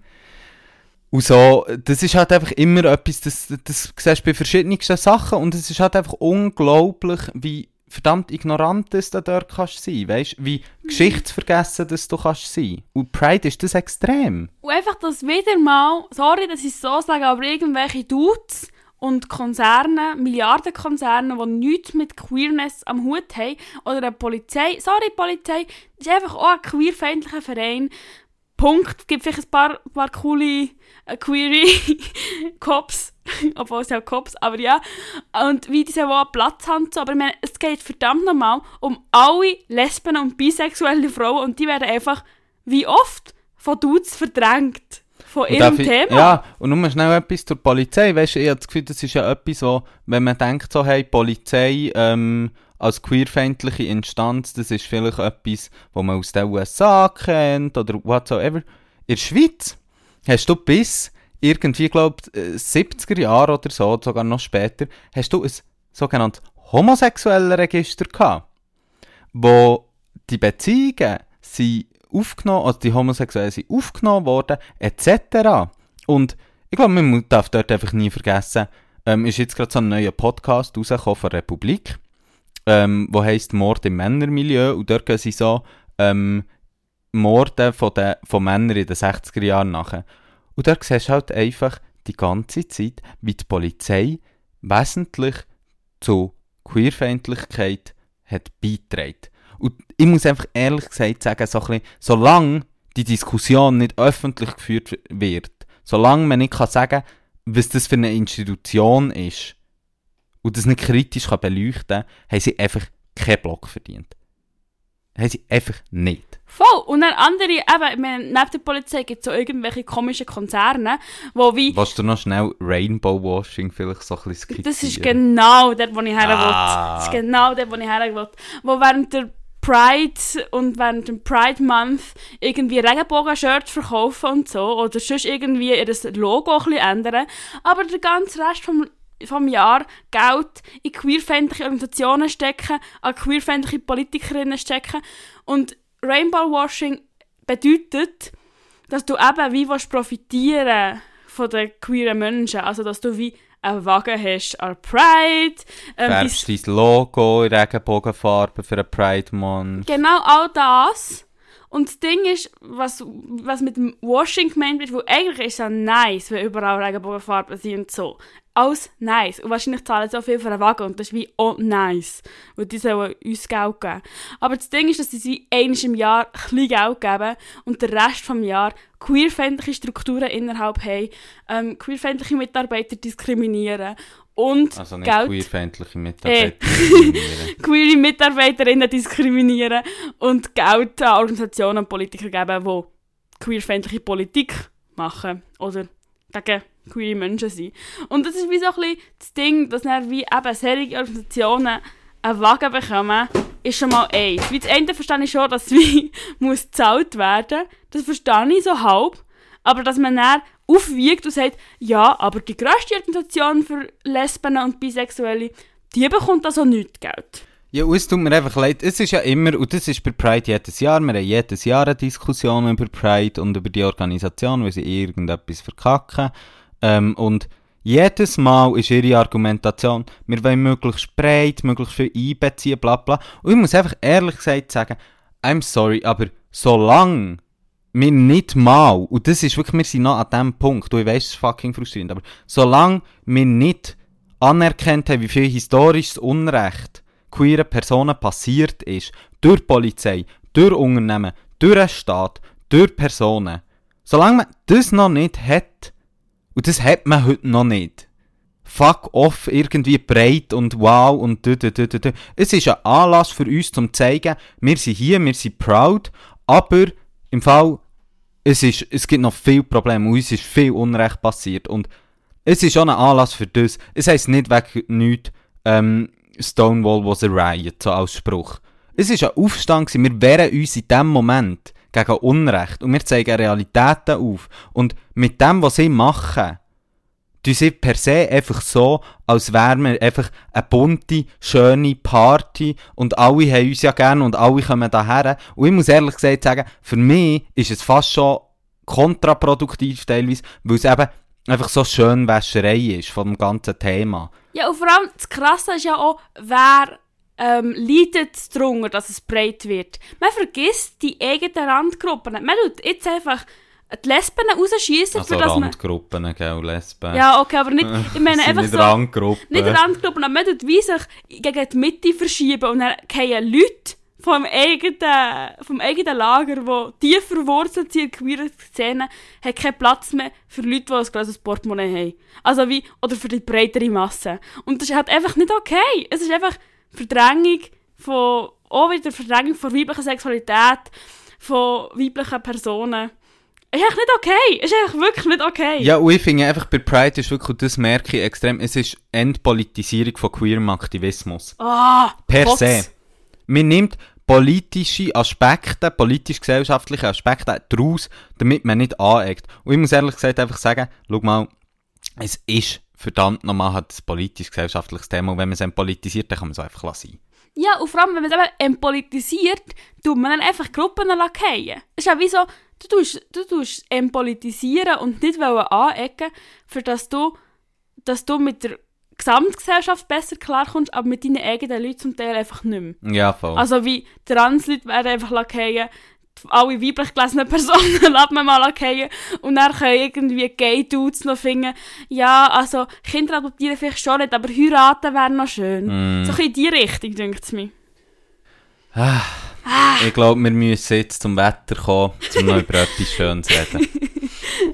und so, das ist halt einfach immer etwas, das, das siehst du bei verschiedensten Sachen und es ist halt einfach unglaublich, wie verdammt ignorant das du dort kannst sein, weißt, wie geschichtsvergessen das du kannst sein. Und Pride ist das extrem. Und einfach das wieder mal, sorry, dass ich es so sage, aber irgendwelche Dudes und Konzerne, Milliardenkonzerne, die nichts mit Queerness am Hut haben, oder eine Polizei, sorry Polizei, das ist einfach auch ein queerfeindlicher Verein. Punkt. Es gibt vielleicht ein paar, paar coole äh, queere Cops, obwohl es ja Cops, aber ja. Und wie diese auch Platz haben, so. aber ich meine, es geht verdammt normal um alle Lesben und bisexuelle Frauen und die werden einfach, wie oft, von Dudes verdrängt. Von ihrem ich- Thema. Ja, und nur schnell etwas zur Polizei. Weißt du, ich habe das Gefühl, das ist ja etwas, wo, wenn man denkt, so, hey, Polizei ähm, als queerfeindliche Instanz, das ist vielleicht etwas, wo man aus den USA kennt oder whatsoever. In der Schweiz hast du bis irgendwie, glaube ich, 70er Jahre oder so, sogar noch später, hast du ein sogenanntes homosexuelles Register gehabt, wo die Beziehungen sind aufgenommen, also die Homosexuellen sind aufgenommen worden, etc. Und ich glaube, man darf dort einfach nie vergessen, ähm, ist jetzt gerade so ein neuer Podcast rausgekommen von Republik, ähm, wo heisst Mord im Männermilieu und dort gehen sie so ähm, Morde von, den, von Männern in den 60er Jahren nachher. Und dort siehst du halt einfach die ganze Zeit, wie die Polizei wesentlich zu Queerfeindlichkeit hat beigetragen. Und ich muss einfach ehrlich gesagt sagen, so ein bisschen, solange die Diskussion nicht öffentlich geführt wird, solange man nicht kann sagen was das für eine Institution ist und das nicht kritisch kann beleuchten kann, haben sie einfach keinen Block verdient. Haben sie einfach nicht. Voll. Und dann andere, eben, meine, neben der Polizei gibt es so irgendwelche komischen Konzerne, wo wie, Willst du noch schnell Rainbow Washing vielleicht so ein bisschen skizzieren? das ist genau der, wo ich her will. Ah. Das ist genau der, wo ich her will. Wo während der Pride und während dem Pride Month irgendwie Regenbogen-Shirts verkaufen und so, oder sonst irgendwie ihr Logo ein bisschen ändern, aber der ganze Rest vom vom Jahr Geld in queerfeindliche Organisationen stecken, an queerfeindliche Politikerinnen stecken. Und Rainbow Washing bedeutet, dass du eben wie willst profitieren von den queeren Menschen. Also, dass du wie einen Wagen hast an Pride. Ähm, Färbst dein Logo in Regenbogenfarben für einen Pride Month. Genau all das. Und das Ding ist, was, was mit dem Washing gemeint wird, wo eigentlich ist es ja nice, wenn überall Regenbogenfarben sind und so. Alles nice. Und wahrscheinlich zahlen sie so viel für einen Wagen und das ist wie auch nice. Weil die sollen uns Geld geben. Aber das Ding ist, dass sie wie einmal im Jahr ein bisschen Geld geben und den Rest vom Jahr queerfeindliche Strukturen innerhalb haben, ähm, queerfeindliche Mitarbeiter diskriminieren und Also nicht Geld queerfeindliche Mitarbeiter. queere Mitarbeiterinnen diskriminieren und Geld an Organisationen und Politiker geben, die queerfeindliche Politik machen oder gegen queere Menschen sind. Und das ist wie so ein bisschen das Ding, dass dann wie eben solche Organisationen einen Wagen bekommen, ist schon mal eins. Wie das eine verstehe ich schon, dass wie muss gezahlt werden. Das verstehe ich so halb. Aber dass man dann aufwiegt und sagt, ja, aber die grösste Organisation für Lesben und Bisexuelle, die bekommt also nichts Geld. Ja, und es tut mir einfach leid. Es ist ja immer, und das ist bei Pride jedes Jahr, wir haben jedes Jahr eine Diskussion über Pride und über die Organisation, weil sie irgendetwas verkacken. Ähm, und jedes Mal ist ihre Argumentation, wir wollen möglichst breit, möglichst viel einbeziehen, bla bla. Und ich muss einfach ehrlich gesagt sagen, I'm sorry, aber solange wir nicht mal, und das ist wirklich, wir sind noch an dem Punkt, und ich weiss, es ist fucking frustrierend, aber solange wir nicht anerkannt haben, wie viel historisches Unrecht queeren Personen passiert ist, durch die Polizei, durch Unternehmen, durch den Staat, durch Personen, solange man das noch nicht hat, und das hat man heute noch nicht, fuck off, irgendwie breit und wow und dü, dü, dü, dü. Es ist ein Anlass für uns, zum zu zeigen, wir sind hier, wir sind proud, aber im Fall, es, ist, es gibt noch viele Probleme und uns ist viel Unrecht passiert und es ist auch ein Anlass für das. Es heisst nicht wegen nichts, ähm, Stonewall was a riot, so als Spruch. Es ist ein Aufstand wir wehren uns in dem Moment gegen Unrecht und wir zeigen Realitäten auf und mit dem, was sie machen, tun sie per se einfach so, als wären wir einfach eine bunte, schöne Party und alle haben uns ja gern und alle kommen daher. Und ich muss ehrlich gesagt sagen, für mich ist es fast schon kontraproduktiv teilweise, weil es eben einfach so schön Wäscherei ist von dem ganzen Thema. Ja, und vor allem das Krasse ist ja auch, wer ähm, leidet darunter, dass es breit wird. Man vergisst die eigenen Randgruppen. Man tut jetzt einfach die Lesben rausschießen, Also für das man... Randgruppen, gell, Lesben. Ja, okay, aber nicht, ich meine einfach nicht so... Randgruppen. Nicht Randgruppen, aber man tut wie sich gegen die Mitte verschieben und dann fallen Leute vom eigenen, vom eigenen Lager, die tief verwurzelt sind in queeren Szene, haben keinen Platz mehr für Leute, die ein grosses Portemonnaie haben. Also wie, oder für die breitere Masse. Und das ist halt einfach nicht okay. Es ist einfach Verdrängung von, auch wieder Verdrängung von weiblicher Sexualität, von weiblichen Personen. Ist echt nicht okay. Ist echt wirklich nicht okay. Ja, und ich finde einfach bei Pride ist wirklich, das merke ich extrem, es ist Entpolitisierung von queerem Aktivismus. Ah, Per Kotz. se. Man nimmt politische Aspekte, politisch-gesellschaftliche Aspekte daraus, damit man nicht aneckt. Und ich muss ehrlich gesagt einfach sagen, schau mal, es ist verdammt nochmal halt ein politisch-gesellschaftliches Thema und wenn man es entpolitisiert, dann kann man es einfach lassen. Ja, und vor allem, wenn man es entpolitisiert, tut man dann einfach Gruppen fallen. Es ist ja wie so, du tust, du tust entpolitisieren und nicht anecken, für dass du, dass du mit der Gesamtgesellschaft besser klarkommst, aber mit deinen eigenen Leuten zum Teil einfach nicht mehr. Ja, voll. Also wie Trans-Leute werden einfach fallen, alle weiblich gelesenen Personen lassen man mal fallen und dann können irgendwie Gay-Dudes noch finden, ja, also Kinder adoptieren vielleicht schon nicht, aber heiraten wäre noch schön. Mm. So in die Richtung, denkt es mir. Ich glaube, wir müssen jetzt zum Wetter kommen, um noch über etwas Schönes zu reden.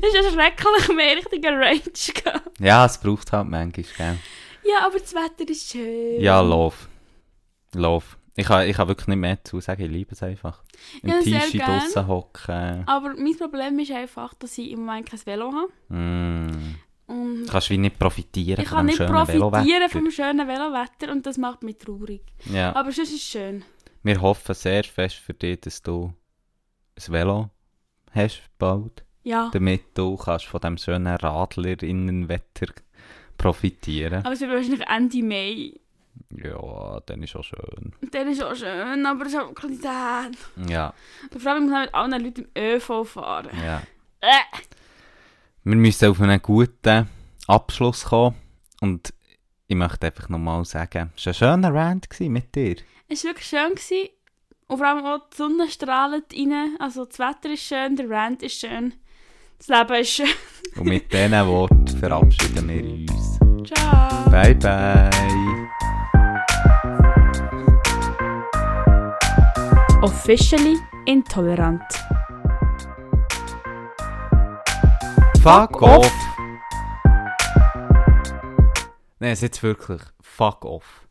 Das ist ja schrecklich mehr richtiger Range gegangen. Ja, es braucht halt manchmal, gell? Ja, aber das Wetter ist schön. Ja, Love. Love. Ich kann, ich kann wirklich nicht mehr zu sagen, ich liebe es einfach. Im Ja, gern. draussen hocken. Aber mein Problem ist einfach, dass ich im Moment kein Velo habe. Mm. Und Du kannst wie nicht profitieren ich von kann dem nicht schönen profitieren Velowetter. vom schönen Velowetter und das macht mich traurig. Ja. Aber sonst ist es schön. Wir hoffen sehr fest für dich, dass du ein Velo hast bald, Ja. damit du kannst von dem schönen Radlerinnenwetter profitieren. Aber es wird wahrscheinlich Ende Mai. Auch auch es ist auch Qualität. Ja, vor allem muss man mit allen Leuten im ÖV fahren. ja. Äh. Wir müssen auf einen guten Abschluss kommen und ich möchte einfach nochmal sagen, es war ein schöner gewesen mit dir. Es war wirklich schön. Gewesen. Und vor allem auch die Sonne strahlt rein. Also das Wetter ist schön, der Rand ist schön. Das Leben ist schön. Und mit diesen Worten verabschieden wir uns. Ciao. Bye bye. Officially intolerant. Fuck off! Nein, es ist wirklich fuck off.